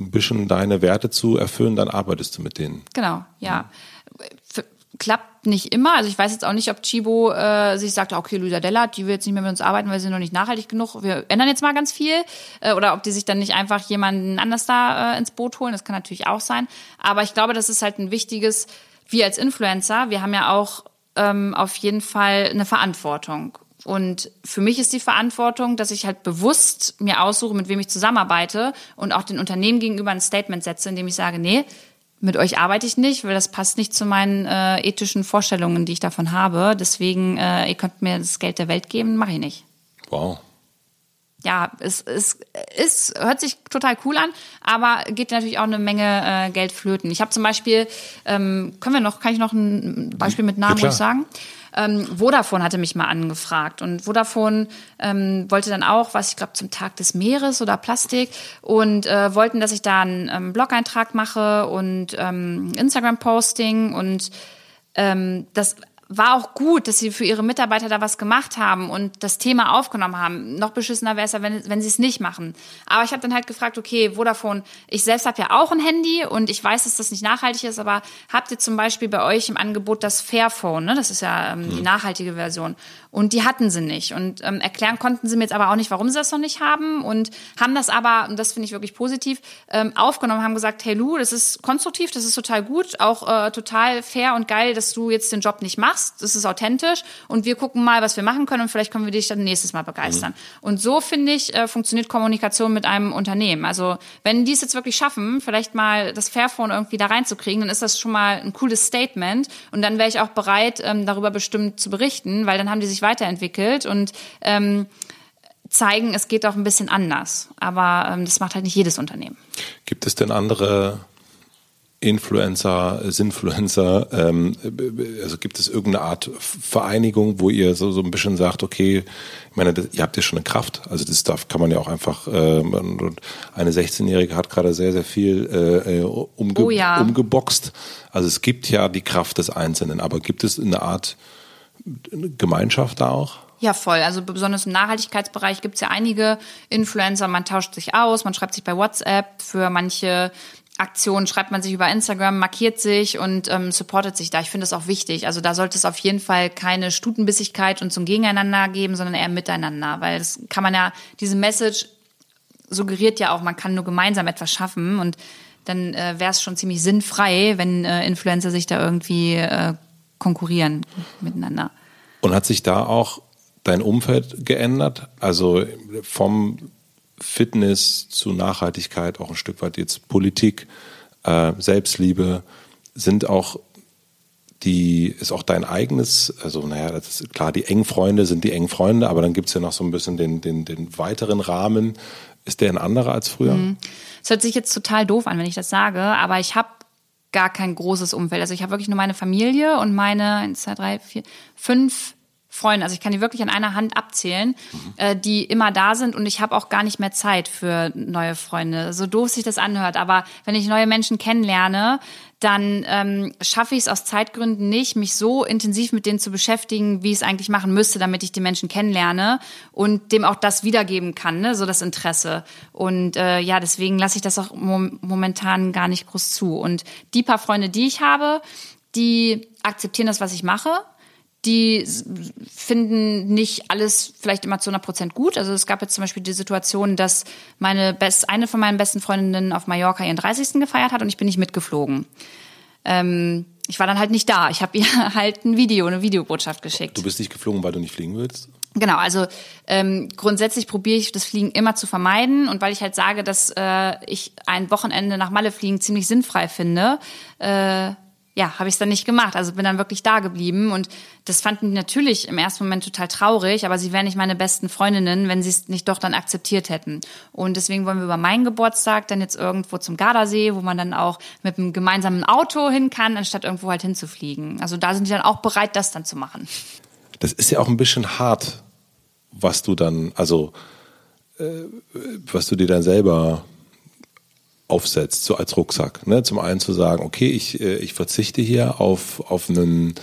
[SPEAKER 2] ein bisschen deine Werte zu erfüllen, dann arbeitest du mit denen.
[SPEAKER 1] Genau, ja. F klappt nicht immer. Also ich weiß jetzt auch nicht, ob Chibo äh, sich sagt, okay, Luisa Della, die will jetzt nicht mehr mit uns arbeiten, weil sie noch nicht nachhaltig genug. Wir ändern jetzt mal ganz viel. Äh, oder ob die sich dann nicht einfach jemanden anders da äh, ins Boot holen. Das kann natürlich auch sein. Aber ich glaube, das ist halt ein wichtiges, wir als Influencer, wir haben ja auch ähm, auf jeden Fall eine Verantwortung. Und für mich ist die Verantwortung, dass ich halt bewusst mir aussuche, mit wem ich zusammenarbeite und auch den Unternehmen gegenüber ein Statement setze, in dem ich sage, nee, mit euch arbeite ich nicht, weil das passt nicht zu meinen äh, ethischen Vorstellungen, die ich davon habe. Deswegen, äh, ihr könnt mir das Geld der Welt geben, mache ich nicht.
[SPEAKER 2] Wow.
[SPEAKER 1] Ja, es, es, es hört sich total cool an, aber geht natürlich auch eine Menge äh, Geld flöten. Ich habe zum Beispiel, ähm, können wir noch, kann ich noch ein Beispiel mit Namen ja, sagen? Ähm, Vodafone hatte mich mal angefragt und Vodafone ähm, wollte dann auch, was ich glaube zum Tag des Meeres oder Plastik und äh, wollten, dass ich da einen ähm, Blog-Eintrag mache und ähm, Instagram-Posting und ähm, das war auch gut, dass sie für ihre Mitarbeiter da was gemacht haben und das Thema aufgenommen haben. Noch beschissener wäre es ja, wenn, wenn sie es nicht machen. Aber ich habe dann halt gefragt, okay, Vodafone, ich selbst habe ja auch ein Handy und ich weiß, dass das nicht nachhaltig ist, aber habt ihr zum Beispiel bei euch im Angebot das Fairphone, ne? das ist ja ähm, die mhm. nachhaltige Version. Und die hatten sie nicht. Und ähm, erklären konnten sie mir jetzt aber auch nicht, warum sie das noch nicht haben. Und haben das aber, und das finde ich wirklich positiv, ähm, aufgenommen, haben gesagt, hey Lou, das ist konstruktiv, das ist total gut, auch äh, total fair und geil, dass du jetzt den Job nicht machst. Das ist authentisch. Und wir gucken mal, was wir machen können und vielleicht können wir dich dann nächstes Mal begeistern. Mhm. Und so, finde ich, äh, funktioniert Kommunikation mit einem Unternehmen. Also wenn die es jetzt wirklich schaffen, vielleicht mal das Fairphone irgendwie da reinzukriegen, dann ist das schon mal ein cooles Statement. Und dann wäre ich auch bereit, ähm, darüber bestimmt zu berichten, weil dann haben die sich sich weiterentwickelt und ähm, zeigen, es geht auch ein bisschen anders. Aber ähm, das macht halt nicht jedes Unternehmen.
[SPEAKER 2] Gibt es denn andere Influencer, Sinfluencer, ähm, also gibt es irgendeine Art Vereinigung, wo ihr so, so ein bisschen sagt, okay, ich meine, das, ihr habt ja schon eine Kraft, also das darf, kann man ja auch einfach, äh, eine 16-Jährige hat gerade sehr, sehr viel äh, äh, umge oh ja. umgeboxt. Also es gibt ja die Kraft des Einzelnen, aber gibt es eine Art Gemeinschaft da auch?
[SPEAKER 1] Ja, voll. Also besonders im Nachhaltigkeitsbereich gibt es ja einige Influencer. Man tauscht sich aus, man schreibt sich bei WhatsApp. Für manche Aktionen schreibt man sich über Instagram, markiert sich und ähm, supportet sich da. Ich finde das auch wichtig. Also da sollte es auf jeden Fall keine Stutenbissigkeit und zum Gegeneinander geben, sondern eher miteinander. Weil das kann man ja, diese Message suggeriert ja auch, man kann nur gemeinsam etwas schaffen und dann äh, wäre es schon ziemlich sinnfrei, wenn äh, Influencer sich da irgendwie äh, konkurrieren miteinander.
[SPEAKER 2] Und hat sich da auch dein Umfeld geändert? Also vom Fitness zu Nachhaltigkeit, auch ein Stück weit jetzt Politik, äh, Selbstliebe, sind auch die, ist auch dein eigenes, also naja, das ist klar, die engen Freunde sind die engen Freunde, aber dann gibt es ja noch so ein bisschen den, den, den weiteren Rahmen. Ist der ein anderer als früher?
[SPEAKER 1] Mhm. Es hört sich jetzt total doof an, wenn ich das sage, aber ich habe gar kein großes Umfeld. Also ich habe wirklich nur meine Familie und meine eins, zwei, drei, vier, fünf Freunde. Also ich kann die wirklich an einer Hand abzählen, mhm. äh, die immer da sind und ich habe auch gar nicht mehr Zeit für neue Freunde. So doof sich das anhört, aber wenn ich neue Menschen kennenlerne, dann ähm, schaffe ich es aus Zeitgründen nicht, mich so intensiv mit denen zu beschäftigen, wie ich es eigentlich machen müsste, damit ich die Menschen kennenlerne und dem auch das wiedergeben kann, ne? so das Interesse. Und äh, ja, deswegen lasse ich das auch mom momentan gar nicht groß zu. Und die paar Freunde, die ich habe, die akzeptieren das, was ich mache die finden nicht alles vielleicht immer zu 100 Prozent gut. Also es gab jetzt zum Beispiel die Situation, dass meine best, eine von meinen besten Freundinnen auf Mallorca ihren 30. gefeiert hat und ich bin nicht mitgeflogen. Ähm, ich war dann halt nicht da. Ich habe ihr halt ein Video, eine Videobotschaft geschickt.
[SPEAKER 2] Du bist nicht geflogen, weil du nicht fliegen willst?
[SPEAKER 1] Genau, also ähm, grundsätzlich probiere ich das Fliegen immer zu vermeiden und weil ich halt sage, dass äh, ich ein Wochenende nach Malle fliegen ziemlich sinnfrei finde, äh, ja, habe ich es dann nicht gemacht. Also bin dann wirklich da geblieben und das fanden die natürlich im ersten Moment total traurig, aber sie wären nicht meine besten Freundinnen, wenn sie es nicht doch dann akzeptiert hätten. Und deswegen wollen wir über meinen Geburtstag dann jetzt irgendwo zum Gardasee, wo man dann auch mit einem gemeinsamen Auto hin kann, anstatt irgendwo halt hinzufliegen. Also da sind die dann auch bereit, das dann zu machen.
[SPEAKER 2] Das ist ja auch ein bisschen hart, was du dann, also äh, was du dir dann selber aufsetzt, so als Rucksack. Ne? Zum einen zu sagen, okay, ich, äh, ich verzichte hier auf, auf einen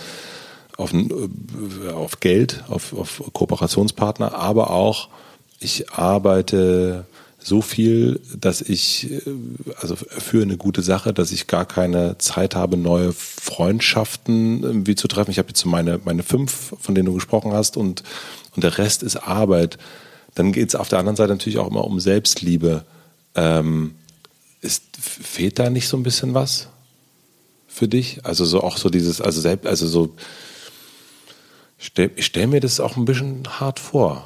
[SPEAKER 2] auf, äh, auf Geld, auf, auf Kooperationspartner, aber auch ich arbeite so viel, dass ich, äh, also für eine gute Sache, dass ich gar keine Zeit habe, neue Freundschaften wie zu treffen. Ich habe jetzt meine, meine fünf, von denen du gesprochen hast, und, und der Rest ist Arbeit. Dann geht es auf der anderen Seite natürlich auch immer um Selbstliebe. Ähm, ist, fehlt da nicht so ein bisschen was für dich? Also so auch so dieses, also selbst, also so, stell, ich stelle mir das auch ein bisschen hart vor.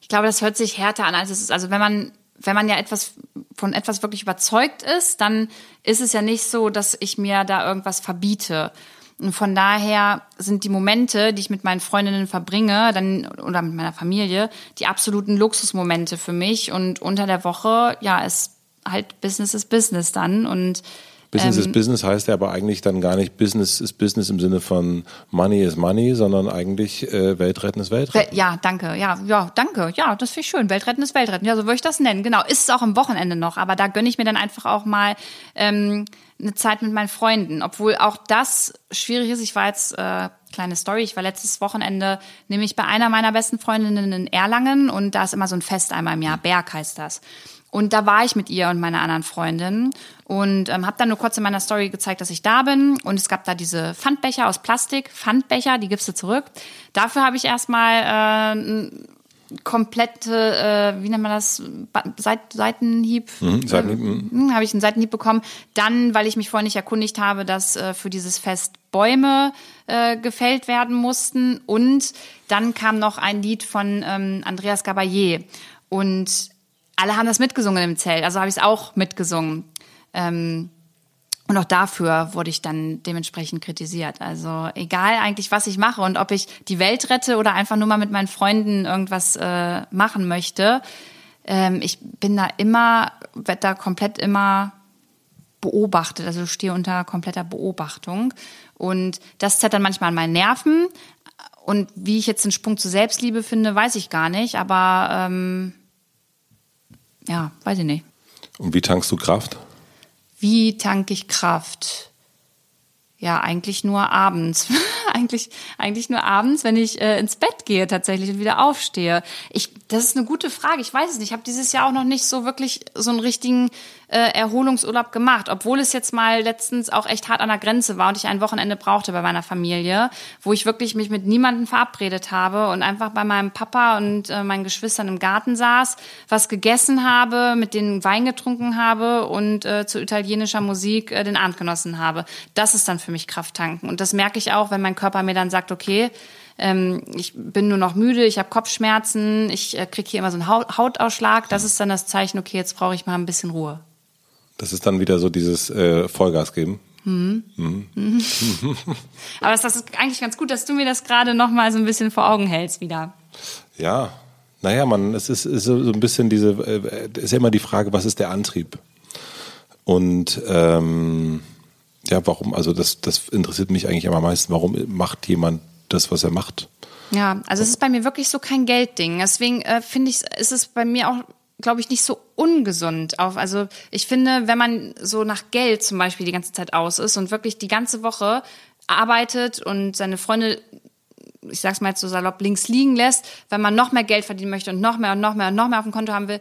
[SPEAKER 1] Ich glaube, das hört sich härter an, als es ist. Also wenn man, wenn man ja etwas von etwas wirklich überzeugt ist, dann ist es ja nicht so, dass ich mir da irgendwas verbiete. Und von daher sind die Momente, die ich mit meinen Freundinnen verbringe, dann oder mit meiner Familie, die absoluten Luxusmomente für mich. Und unter der Woche, ja, ist halt Business ist Business dann. Und
[SPEAKER 2] Business ähm, ist Business heißt ja aber eigentlich dann gar nicht Business ist Business im Sinne von Money is Money, sondern eigentlich äh, Weltretten ist Weltretten.
[SPEAKER 1] Ja, danke. Ja, ja, danke. Ja, das finde ich schön. Weltretten ist Weltretten. Ja, so würde ich das nennen. Genau. Ist es auch am Wochenende noch, aber da gönne ich mir dann einfach auch mal ähm, eine Zeit mit meinen Freunden. Obwohl auch das schwierig ist. Ich war jetzt, äh, kleine Story, ich war letztes Wochenende nämlich bei einer meiner besten Freundinnen in Erlangen und da ist immer so ein Fest einmal im Jahr. Berg heißt das. Und da war ich mit ihr und meiner anderen Freundin und ähm, habe dann nur kurz in meiner Story gezeigt, dass ich da bin. Und es gab da diese Pfandbecher aus Plastik, Pfandbecher, die gibst du zurück. Dafür habe ich erstmal äh, komplette, äh, wie nennt man das, Seit Seitenhieb, mhm, Seitenhieb mhm. Hm, habe ich einen Seitenhieb bekommen. Dann, weil ich mich vorher nicht erkundigt habe, dass äh, für dieses Fest Bäume äh, gefällt werden mussten. Und dann kam noch ein Lied von ähm, Andreas Gabayé. Und alle haben das mitgesungen im Zelt, also habe ich es auch mitgesungen. Ähm, und auch dafür wurde ich dann dementsprechend kritisiert. Also egal eigentlich, was ich mache und ob ich die Welt rette oder einfach nur mal mit meinen Freunden irgendwas äh, machen möchte, ähm, ich bin da immer, werde da komplett immer beobachtet, also stehe unter kompletter Beobachtung. Und das zerrt dann manchmal an meinen Nerven. Und wie ich jetzt den Sprung zur Selbstliebe finde, weiß ich gar nicht. Aber ähm, ja, weiß ich nicht.
[SPEAKER 2] Und wie tankst du Kraft?
[SPEAKER 1] Wie tanke ich Kraft? Ja, eigentlich nur abends. eigentlich, eigentlich nur abends, wenn ich äh, ins Bett gehe tatsächlich und wieder aufstehe. Ich, das ist eine gute Frage. Ich weiß es nicht. Ich habe dieses Jahr auch noch nicht so wirklich so einen richtigen äh, Erholungsurlaub gemacht, obwohl es jetzt mal letztens auch echt hart an der Grenze war und ich ein Wochenende brauchte bei meiner Familie, wo ich wirklich mich mit niemandem verabredet habe und einfach bei meinem Papa und äh, meinen Geschwistern im Garten saß, was gegessen habe, mit denen Wein getrunken habe und äh, zu italienischer Musik äh, den Abend genossen habe. Das ist dann für mich Kraft tanken und das merke ich auch, wenn mein Körper mir dann sagt, okay, ähm, ich bin nur noch müde, ich habe Kopfschmerzen, ich äh, kriege hier immer so einen Hautausschlag. Das ist dann das Zeichen, okay, jetzt brauche ich mal ein bisschen Ruhe.
[SPEAKER 2] Das ist dann wieder so dieses äh, Vollgas geben.
[SPEAKER 1] Mhm. Mhm. Aber das ist eigentlich ganz gut, dass du mir das gerade noch mal so ein bisschen vor Augen hältst wieder.
[SPEAKER 2] Ja, naja, man, es ist, ist so ein bisschen diese, äh, ist ja immer die Frage, was ist der Antrieb? Und ähm, ja, warum, also das, das interessiert mich eigentlich am meisten, warum macht jemand das, was er macht?
[SPEAKER 1] Ja, also es ist bei mir wirklich so kein Geldding. Deswegen äh, finde ich, ist es bei mir auch glaube ich, nicht so ungesund auf. Also ich finde, wenn man so nach Geld zum Beispiel die ganze Zeit aus ist und wirklich die ganze Woche arbeitet und seine Freunde, ich sag's mal jetzt so salopp, links liegen lässt, wenn man noch mehr Geld verdienen möchte und noch mehr und noch mehr und noch mehr auf dem Konto haben will,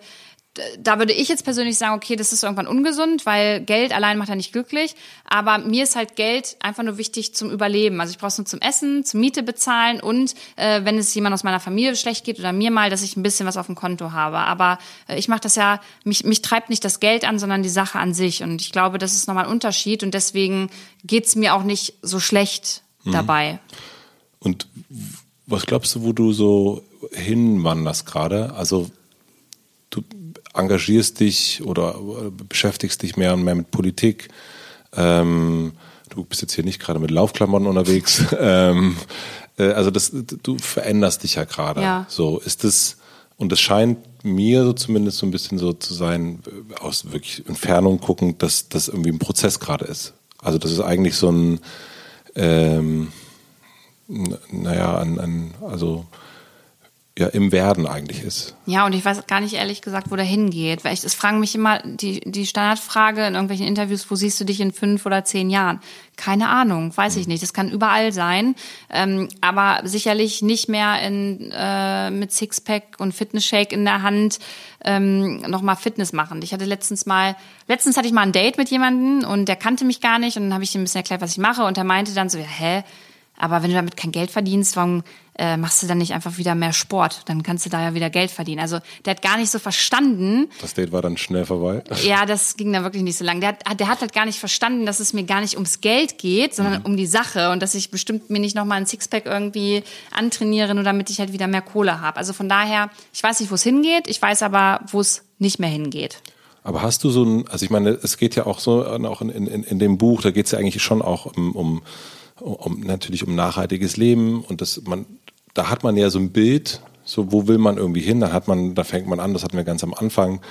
[SPEAKER 1] da würde ich jetzt persönlich sagen, okay, das ist irgendwann ungesund, weil Geld allein macht ja nicht glücklich. Aber mir ist halt Geld einfach nur wichtig zum Überleben. Also ich brauche es nur zum Essen, zum Miete bezahlen und äh, wenn es jemand aus meiner Familie schlecht geht oder mir mal, dass ich ein bisschen was auf dem Konto habe. Aber äh, ich mache das ja, mich, mich treibt nicht das Geld an, sondern die Sache an sich. Und ich glaube, das ist nochmal ein Unterschied und deswegen geht's mir auch nicht so schlecht mhm. dabei.
[SPEAKER 2] Und was glaubst du, wo du so hinwanderst gerade? Also du engagierst dich oder beschäftigst dich mehr und mehr mit Politik. Ähm, du bist jetzt hier nicht gerade mit Laufklamotten unterwegs. ähm, äh, also das, du veränderst dich ja gerade. Ja. So ist es und es scheint mir so zumindest so ein bisschen so zu sein, äh, aus wirklich Entfernung gucken, dass das irgendwie ein Prozess gerade ist. Also das ist eigentlich so ein, ähm, naja, ein, ein also ja im Werden eigentlich ist.
[SPEAKER 1] Ja, und ich weiß gar nicht ehrlich gesagt, wo der hingeht. Weil ich, es fragen mich immer die, die Standardfrage in irgendwelchen Interviews, wo siehst du dich in fünf oder zehn Jahren? Keine Ahnung, weiß ich nicht. Das kann überall sein, ähm, aber sicherlich nicht mehr in, äh, mit Sixpack und Fitnessshake in der Hand ähm, nochmal Fitness machen. Ich hatte letztens mal, letztens hatte ich mal ein Date mit jemandem und der kannte mich gar nicht und dann habe ich ihm ein bisschen erklärt, was ich mache und er meinte dann so, ja, hä? Aber wenn du damit kein Geld verdienst, warum äh, machst du dann nicht einfach wieder mehr Sport? Dann kannst du da ja wieder Geld verdienen. Also der hat gar nicht so verstanden.
[SPEAKER 2] Das Date war dann schnell vorbei.
[SPEAKER 1] Ja, das ging dann wirklich nicht so lang. Der hat, der hat halt gar nicht verstanden, dass es mir gar nicht ums Geld geht, sondern mhm. um die Sache und dass ich bestimmt mir nicht nochmal ein Sixpack irgendwie antrainiere, nur damit ich halt wieder mehr Kohle habe. Also von daher, ich weiß nicht, wo es hingeht, ich weiß aber, wo es nicht mehr hingeht.
[SPEAKER 2] Aber hast du so ein, also ich meine, es geht ja auch so, auch in, in, in dem Buch, da geht es ja eigentlich schon auch um, um um natürlich um nachhaltiges Leben und das man da hat man ja so ein Bild So, wo will man irgendwie hin? Dann hat man, da fängt man an, das hatten wir ganz am Anfang.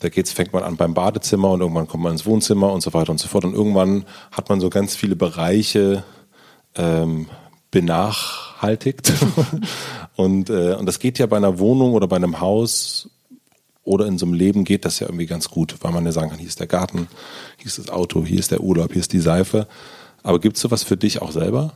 [SPEAKER 2] Da geht's, fängt man an beim Badezimmer und irgendwann kommt man ins Wohnzimmer und so weiter und so fort. Und irgendwann hat man so ganz viele Bereiche ähm, benachhaltigt. und, äh, und das geht ja bei einer Wohnung oder bei einem Haus oder in so einem Leben geht das ja irgendwie ganz gut, weil man ja sagen kann, hier ist der Garten, hier ist das Auto, hier ist der Urlaub, hier ist die Seife. Aber gibt's sowas für dich auch selber?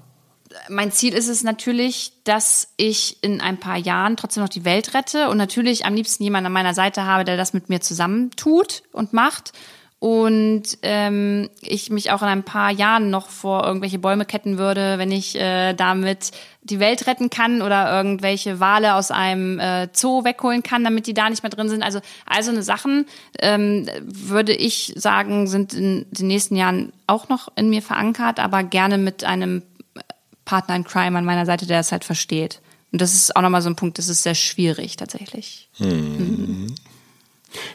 [SPEAKER 1] Mein Ziel ist es natürlich, dass ich in ein paar Jahren trotzdem noch die Welt rette und natürlich am liebsten jemanden an meiner Seite habe, der das mit mir zusammen tut und macht. Und ähm, ich mich auch in ein paar Jahren noch vor irgendwelche Bäume ketten würde, wenn ich äh, damit die Welt retten kann oder irgendwelche Wale aus einem äh, Zoo wegholen kann, damit die da nicht mehr drin sind. Also also eine Sachen ähm, würde ich sagen, sind in den nächsten Jahren auch noch in mir verankert, aber gerne mit einem Partner in Crime an meiner Seite, der das halt versteht. Und das ist auch nochmal so ein Punkt, das ist sehr schwierig tatsächlich. Hm.
[SPEAKER 2] Mhm.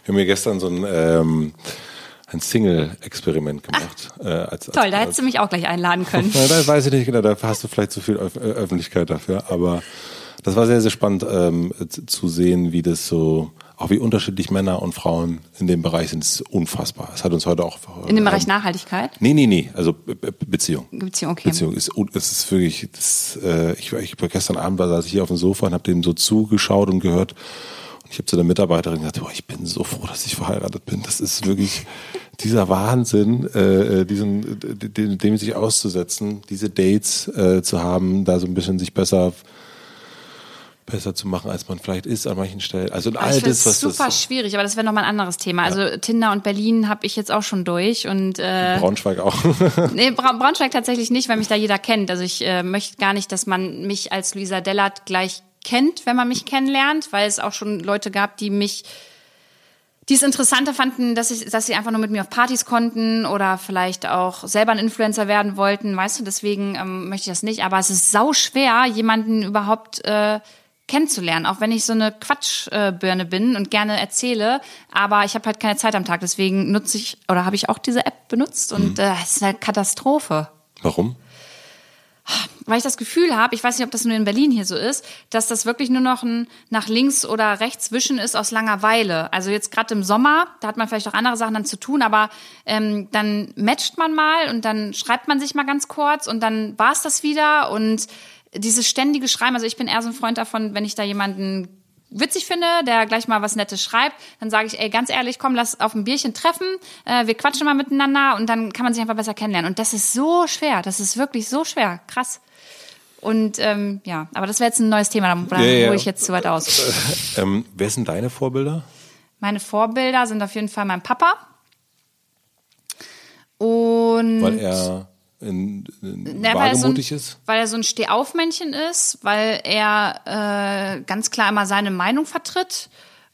[SPEAKER 2] Wir haben ja gestern so ein, ähm, ein Single-Experiment gemacht.
[SPEAKER 1] Äh, als, Toll, als, da hättest du mich auch gleich einladen können.
[SPEAKER 2] Na, da weiß ich nicht genau, da hast du vielleicht zu viel Öf Öffentlichkeit dafür. Aber das war sehr, sehr spannend ähm, zu sehen, wie das so auch wie unterschiedlich Männer und Frauen in dem Bereich sind, ist unfassbar. Es hat uns heute auch.
[SPEAKER 1] In dem Bereich Nachhaltigkeit?
[SPEAKER 2] Nee, nee, nee. Also Beziehung.
[SPEAKER 1] Beziehung, okay.
[SPEAKER 2] Beziehung ist, es ist wirklich, das, äh, ich, ich war gestern Abend saß ich hier auf dem Sofa und habe dem so zugeschaut und gehört. Und ich habe zu der Mitarbeiterin gesagt, boah, ich bin so froh, dass ich verheiratet bin. Das ist wirklich dieser Wahnsinn, äh, äh diesen, dem, dem sich auszusetzen, diese Dates äh, zu haben, da so ein bisschen sich besser besser zu machen, als man vielleicht ist an manchen Stellen. Also
[SPEAKER 1] all ich das, was super das schwierig, aber das wäre nochmal ein anderes Thema. Also ja. Tinder und Berlin habe ich jetzt auch schon durch und
[SPEAKER 2] äh, Braunschweig auch.
[SPEAKER 1] nee, Bra Braunschweig tatsächlich nicht, weil mich da jeder kennt. Also ich äh, möchte gar nicht, dass man mich als Luisa Dellert gleich kennt, wenn man mich kennenlernt, weil es auch schon Leute gab, die mich die es interessanter fanden, dass, ich, dass sie einfach nur mit mir auf Partys konnten oder vielleicht auch selber ein Influencer werden wollten, weißt du, deswegen ähm, möchte ich das nicht. Aber es ist sau schwer, jemanden überhaupt äh, kennenzulernen, auch wenn ich so eine Quatschbirne bin und gerne erzähle, aber ich habe halt keine Zeit am Tag, deswegen nutze ich oder habe ich auch diese App benutzt und mhm. äh, es ist eine Katastrophe.
[SPEAKER 2] Warum?
[SPEAKER 1] Weil ich das Gefühl habe, ich weiß nicht, ob das nur in Berlin hier so ist, dass das wirklich nur noch ein nach links oder rechts wischen ist aus Langeweile. Also jetzt gerade im Sommer, da hat man vielleicht auch andere Sachen dann zu tun, aber ähm, dann matcht man mal und dann schreibt man sich mal ganz kurz und dann war es das wieder und dieses ständige Schreiben, also ich bin eher so ein Freund davon, wenn ich da jemanden witzig finde, der gleich mal was Nettes schreibt, dann sage ich, ey, ganz ehrlich, komm, lass auf ein Bierchen treffen, äh, wir quatschen mal miteinander und dann kann man sich einfach besser kennenlernen. Und das ist so schwer, das ist wirklich so schwer, krass. Und ähm, ja, aber das wäre jetzt ein neues Thema, da ja, ja. hole ich jetzt zu weit aus.
[SPEAKER 2] ähm, wer sind deine Vorbilder?
[SPEAKER 1] Meine Vorbilder sind auf jeden Fall mein Papa. Und
[SPEAKER 2] Weil er in, in Na, wagemutig
[SPEAKER 1] weil
[SPEAKER 2] so ist?
[SPEAKER 1] Weil er so ein Stehaufmännchen ist, weil er äh, ganz klar immer seine Meinung vertritt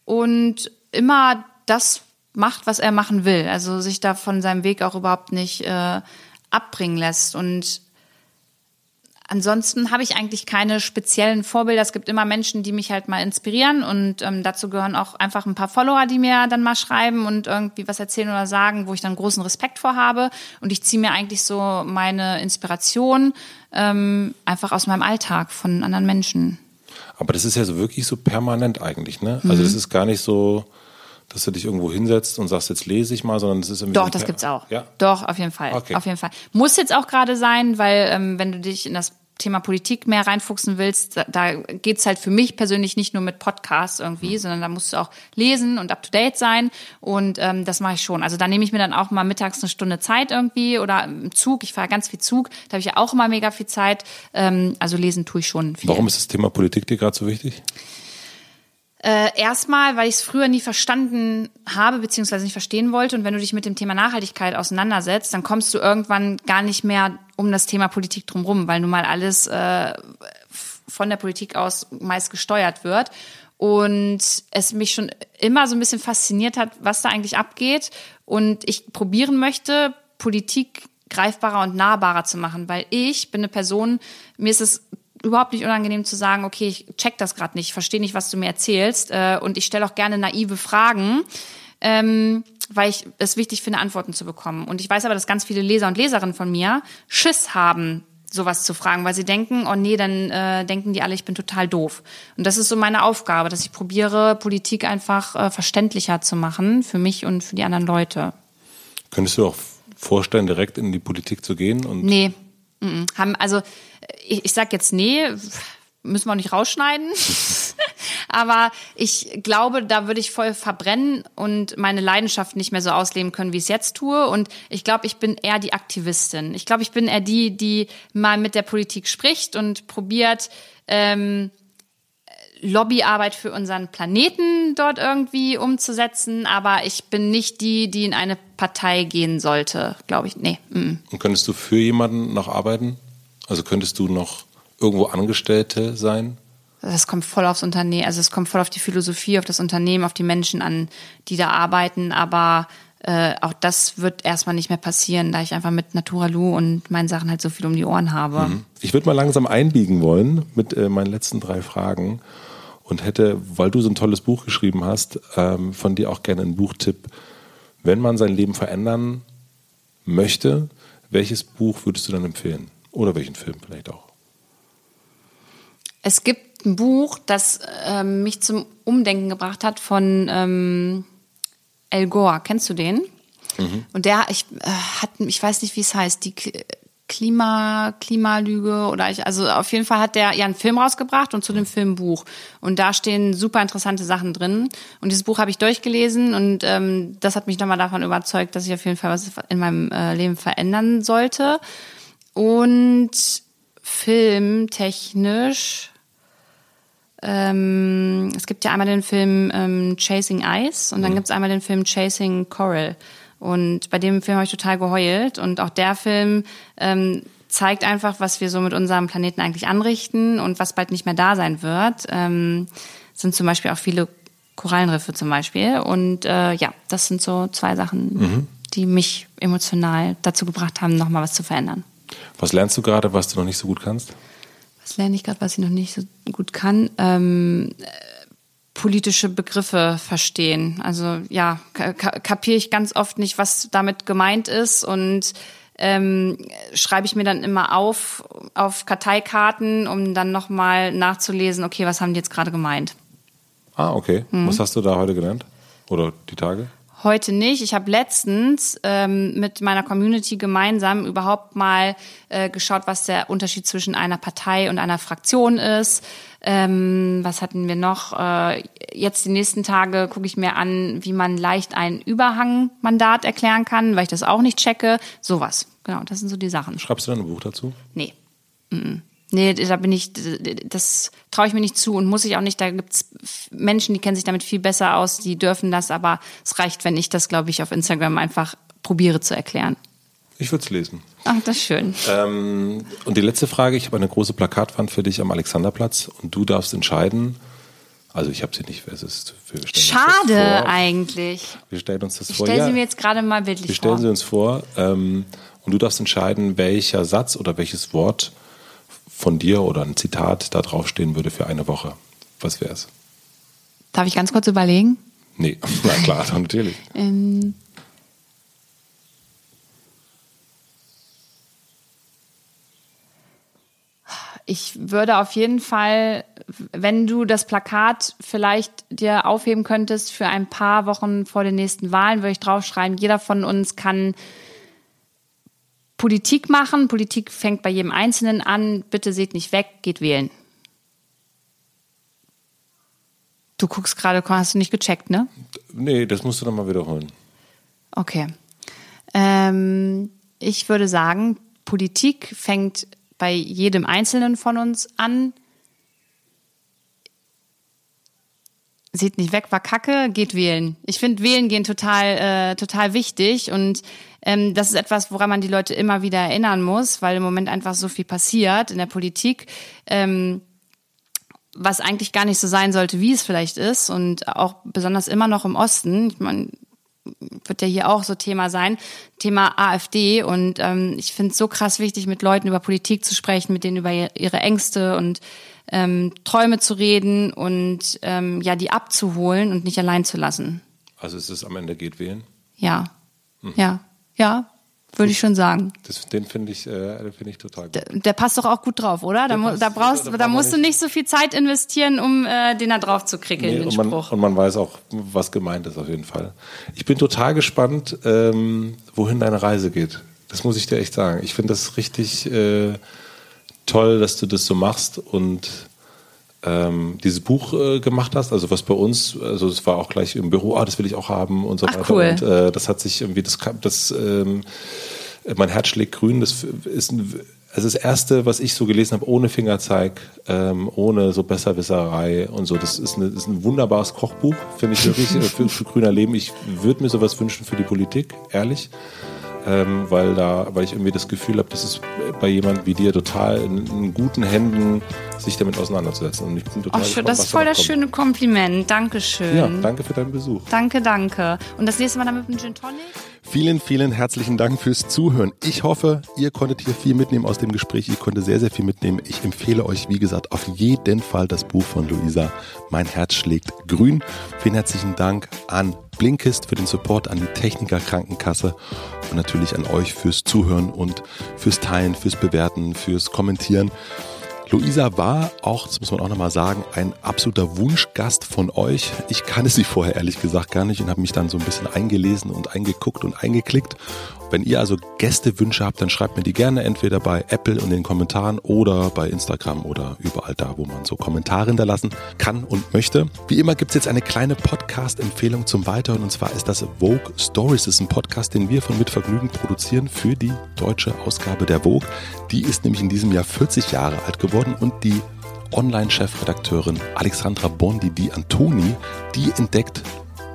[SPEAKER 1] und immer das macht, was er machen will. Also sich da von seinem Weg auch überhaupt nicht äh, abbringen lässt. Und Ansonsten habe ich eigentlich keine speziellen Vorbilder. Es gibt immer Menschen, die mich halt mal inspirieren und ähm, dazu gehören auch einfach ein paar Follower, die mir dann mal schreiben und irgendwie was erzählen oder sagen, wo ich dann großen Respekt vor habe. Und ich ziehe mir eigentlich so meine Inspiration ähm, einfach aus meinem Alltag von anderen Menschen.
[SPEAKER 2] Aber das ist ja so wirklich so permanent eigentlich, ne? Also mhm. das ist gar nicht so dass du dich irgendwo hinsetzt und sagst, jetzt lese ich mal, sondern es ist irgendwie.
[SPEAKER 1] Doch, das gibt's auch. Ja? Doch, auf jeden Fall. Okay. Auf jeden Fall. Muss jetzt auch gerade sein, weil ähm, wenn du dich in das Thema Politik mehr reinfuchsen willst, da, da geht's halt für mich persönlich nicht nur mit Podcasts irgendwie, mhm. sondern da musst du auch lesen und up to date sein. Und ähm, das mache ich schon. Also da nehme ich mir dann auch mal mittags eine Stunde Zeit irgendwie oder im Zug. Ich fahre ganz viel Zug, da habe ich ja auch immer mega viel Zeit. Ähm, also lesen tue ich schon viel.
[SPEAKER 2] Warum ist das Thema Politik dir gerade so wichtig?
[SPEAKER 1] Äh, erstmal, weil ich es früher nie verstanden habe, beziehungsweise nicht verstehen wollte. Und wenn du dich mit dem Thema Nachhaltigkeit auseinandersetzt, dann kommst du irgendwann gar nicht mehr um das Thema Politik drumherum, weil nun mal alles äh, von der Politik aus meist gesteuert wird. Und es mich schon immer so ein bisschen fasziniert hat, was da eigentlich abgeht. Und ich probieren möchte, Politik greifbarer und nahbarer zu machen, weil ich bin eine Person, mir ist es überhaupt nicht unangenehm zu sagen, okay, ich check das gerade nicht, verstehe nicht, was du mir erzählst. Äh, und ich stelle auch gerne naive Fragen. Ähm, weil ich es wichtig finde, Antworten zu bekommen. Und ich weiß aber, dass ganz viele Leser und Leserinnen von mir Schiss haben, sowas zu fragen, weil sie denken, oh nee, dann äh, denken die alle, ich bin total doof. Und das ist so meine Aufgabe, dass ich probiere, Politik einfach äh, verständlicher zu machen für mich und für die anderen Leute.
[SPEAKER 2] Könntest du auch vorstellen, direkt in die Politik zu gehen? Und
[SPEAKER 1] nee. Haben, also ich, ich sag jetzt nee, müssen wir auch nicht rausschneiden. Aber ich glaube, da würde ich voll verbrennen und meine Leidenschaft nicht mehr so ausleben können, wie ich es jetzt tue. Und ich glaube, ich bin eher die Aktivistin. Ich glaube, ich bin eher die, die mal mit der Politik spricht und probiert, ähm, Lobbyarbeit für unseren Planeten dort irgendwie umzusetzen, aber ich bin nicht die, die in eine Partei gehen sollte, glaube ich. Nee. Mm.
[SPEAKER 2] Und könntest du für jemanden noch arbeiten? Also könntest du noch irgendwo Angestellte sein?
[SPEAKER 1] Das kommt voll aufs Unternehmen, also es kommt voll auf die Philosophie, auf das Unternehmen, auf die Menschen an, die da arbeiten, aber äh, auch das wird erstmal nicht mehr passieren, da ich einfach mit Naturalu und meinen Sachen halt so viel um die Ohren habe. Mhm.
[SPEAKER 2] Ich würde mal langsam einbiegen wollen mit äh, meinen letzten drei Fragen und hätte, weil du so ein tolles Buch geschrieben hast, ähm, von dir auch gerne einen Buchtipp. Wenn man sein Leben verändern möchte, welches Buch würdest du dann empfehlen? Oder welchen Film vielleicht auch?
[SPEAKER 1] Es gibt ein Buch, das äh, mich zum Umdenken gebracht hat von ähm, El Gore. Kennst du den? Mhm. Und der, ich äh, hat, ich weiß nicht, wie es heißt, die Klima, Klimalüge oder ich, also auf jeden Fall hat der ja einen Film rausgebracht und zu dem Film Buch. Und da stehen super interessante Sachen drin. Und dieses Buch habe ich durchgelesen und ähm, das hat mich nochmal davon überzeugt, dass ich auf jeden Fall was in meinem äh, Leben verändern sollte. Und filmtechnisch ähm, es gibt ja einmal den Film ähm, Chasing Ice und dann mhm. gibt es einmal den Film Chasing Coral. Und bei dem Film habe ich total geheult. Und auch der Film ähm, zeigt einfach, was wir so mit unserem Planeten eigentlich anrichten und was bald nicht mehr da sein wird. Ähm, sind zum Beispiel auch viele Korallenriffe zum Beispiel. Und äh, ja, das sind so zwei Sachen, mhm. die mich emotional dazu gebracht haben, nochmal was zu verändern.
[SPEAKER 2] Was lernst du gerade, was du noch nicht so gut kannst?
[SPEAKER 1] was lerne ich gerade, was ich noch nicht so gut kann? Ähm, politische Begriffe verstehen. Also ja, kapiere ich ganz oft nicht, was damit gemeint ist und ähm, schreibe ich mir dann immer auf auf Karteikarten, um dann nochmal nachzulesen, okay, was haben die jetzt gerade gemeint.
[SPEAKER 2] Ah, okay. Mhm. Was hast du da heute gelernt? Oder die Tage?
[SPEAKER 1] Heute nicht. Ich habe letztens ähm, mit meiner Community gemeinsam überhaupt mal äh, geschaut, was der Unterschied zwischen einer Partei und einer Fraktion ist. Ähm, was hatten wir noch? Äh, jetzt die nächsten Tage gucke ich mir an, wie man leicht ein Überhangmandat erklären kann, weil ich das auch nicht checke. Sowas. Genau, das sind so die Sachen.
[SPEAKER 2] Schreibst du dann ein Buch dazu?
[SPEAKER 1] Nee. Mm -mm. Nee, da bin ich, das traue ich mir nicht zu und muss ich auch nicht. Da gibt's Menschen, die kennen sich damit viel besser aus, die dürfen das, aber es reicht, wenn ich das, glaube ich, auf Instagram einfach probiere zu erklären.
[SPEAKER 2] Ich würde es lesen.
[SPEAKER 1] Ach, das ist schön.
[SPEAKER 2] Ähm, und die letzte Frage, ich habe eine große Plakatwand für dich am Alexanderplatz und du darfst entscheiden, also ich habe sie nicht, es ist.
[SPEAKER 1] Wir Schade eigentlich.
[SPEAKER 2] Wir stellen uns das
[SPEAKER 1] ich
[SPEAKER 2] vor.
[SPEAKER 1] Ich stelle sie mir jetzt gerade mal bildlich vor.
[SPEAKER 2] Wir stellen sie uns vor ähm, und du darfst entscheiden, welcher Satz oder welches Wort von dir oder ein Zitat da draufstehen würde für eine Woche, was wäre es?
[SPEAKER 1] Darf ich ganz kurz überlegen?
[SPEAKER 2] Nee, na klar, natürlich. ähm,
[SPEAKER 1] ich würde auf jeden Fall, wenn du das Plakat vielleicht dir aufheben könntest für ein paar Wochen vor den nächsten Wahlen, würde ich draufschreiben, jeder von uns kann Politik machen. Politik fängt bei jedem Einzelnen an. Bitte seht nicht weg, geht wählen. Du guckst gerade, hast du nicht gecheckt, ne?
[SPEAKER 2] Nee, das musst du nochmal wiederholen.
[SPEAKER 1] Okay. Ähm, ich würde sagen, Politik fängt bei jedem Einzelnen von uns an. Seht nicht weg, war Kacke, geht wählen. Ich finde Wählen gehen total, äh, total wichtig und ähm, das ist etwas, woran man die Leute immer wieder erinnern muss, weil im Moment einfach so viel passiert in der Politik. Ähm, was eigentlich gar nicht so sein sollte, wie es vielleicht ist und auch besonders immer noch im Osten. Ich meine, wird ja hier auch so Thema sein, Thema AfD. Und ähm, ich finde es so krass wichtig, mit Leuten über Politik zu sprechen, mit denen über ihre Ängste und ähm, Träume zu reden und ähm, ja, die abzuholen und nicht allein zu lassen.
[SPEAKER 2] Also ist es am Ende geht wählen?
[SPEAKER 1] Ja. Hm. Ja. Ja. würde ich schon sagen.
[SPEAKER 2] Das, den finde ich, äh, find ich total gut.
[SPEAKER 1] Der, der, passt doch auch gut drauf, oder? Da, passt, da, brauchst, da, da musst du nicht so viel Zeit investieren, um äh, den da drauf zu krickeln, nee, den
[SPEAKER 2] und man,
[SPEAKER 1] Spruch.
[SPEAKER 2] Und man weiß auch, was gemeint ist auf jeden Fall. Ich bin total gespannt, ähm, wohin deine Reise geht. Das muss ich dir echt sagen. Ich finde das richtig äh, toll, dass du das so machst und ähm, dieses Buch äh, gemacht hast, also was bei uns, also es war auch gleich im Büro, ah, das will ich auch haben und so
[SPEAKER 1] Ach, weiter. Cool.
[SPEAKER 2] Und äh, das hat sich irgendwie, das, das ähm, mein Herz schlägt grün, das ist ein, also das erste, was ich so gelesen habe, ohne Fingerzeig, ähm, ohne so Besserwisserei und so. Das ist, eine, das ist ein wunderbares Kochbuch, finde ich wirklich, für, für grüner Leben. Ich würde mir sowas wünschen für die Politik, ehrlich ähm, weil da, weil ich irgendwie das Gefühl habe, das ist bei jemand wie dir total in, in, guten Händen, sich damit auseinanderzusetzen. Und ich bin total
[SPEAKER 1] oh, schön, das ist voll das schöne Kompliment. Dankeschön.
[SPEAKER 2] Ja, danke für deinen Besuch.
[SPEAKER 1] Danke, danke. Und das nächste Mal dann mit einem Gin Tonic?
[SPEAKER 2] Vielen, vielen herzlichen Dank fürs Zuhören. Ich hoffe, ihr konntet hier viel mitnehmen aus dem Gespräch. Ich konnte sehr, sehr viel mitnehmen. Ich empfehle euch, wie gesagt, auf jeden Fall das Buch von Luisa. Mein Herz schlägt grün. Vielen herzlichen Dank an Blinkist für den Support, an die Techniker Krankenkasse und natürlich an euch fürs Zuhören und fürs Teilen, fürs Bewerten, fürs Kommentieren. Luisa war auch, das muss man auch nochmal sagen, ein absoluter Wunschgast von euch. Ich kannte sie vorher ehrlich gesagt gar nicht und habe mich dann so ein bisschen eingelesen und eingeguckt und eingeklickt wenn ihr also Gästewünsche habt, dann schreibt mir die gerne entweder bei Apple in den Kommentaren oder bei Instagram oder überall da, wo man so Kommentare hinterlassen kann und möchte. Wie immer gibt es jetzt eine kleine Podcast-Empfehlung zum Weiterhören und zwar ist das Vogue Stories. Das ist ein Podcast, den wir von Mitvergnügen produzieren für die deutsche Ausgabe der Vogue. Die ist nämlich in diesem Jahr 40 Jahre alt geworden und die Online-Chefredakteurin Alexandra Bondi Di Antoni, die entdeckt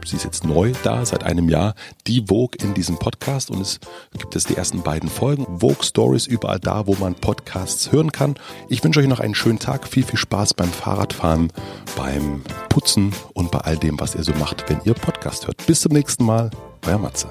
[SPEAKER 2] sie ist jetzt neu da, seit einem Jahr, die Vogue in diesem Podcast und es gibt es die ersten beiden Folgen. Vogue Stories überall da, wo man Podcasts hören kann. Ich wünsche euch noch einen schönen Tag, viel, viel Spaß beim Fahrradfahren, beim Putzen und bei all dem, was ihr so macht, wenn ihr Podcast hört. Bis zum nächsten Mal, euer Matze.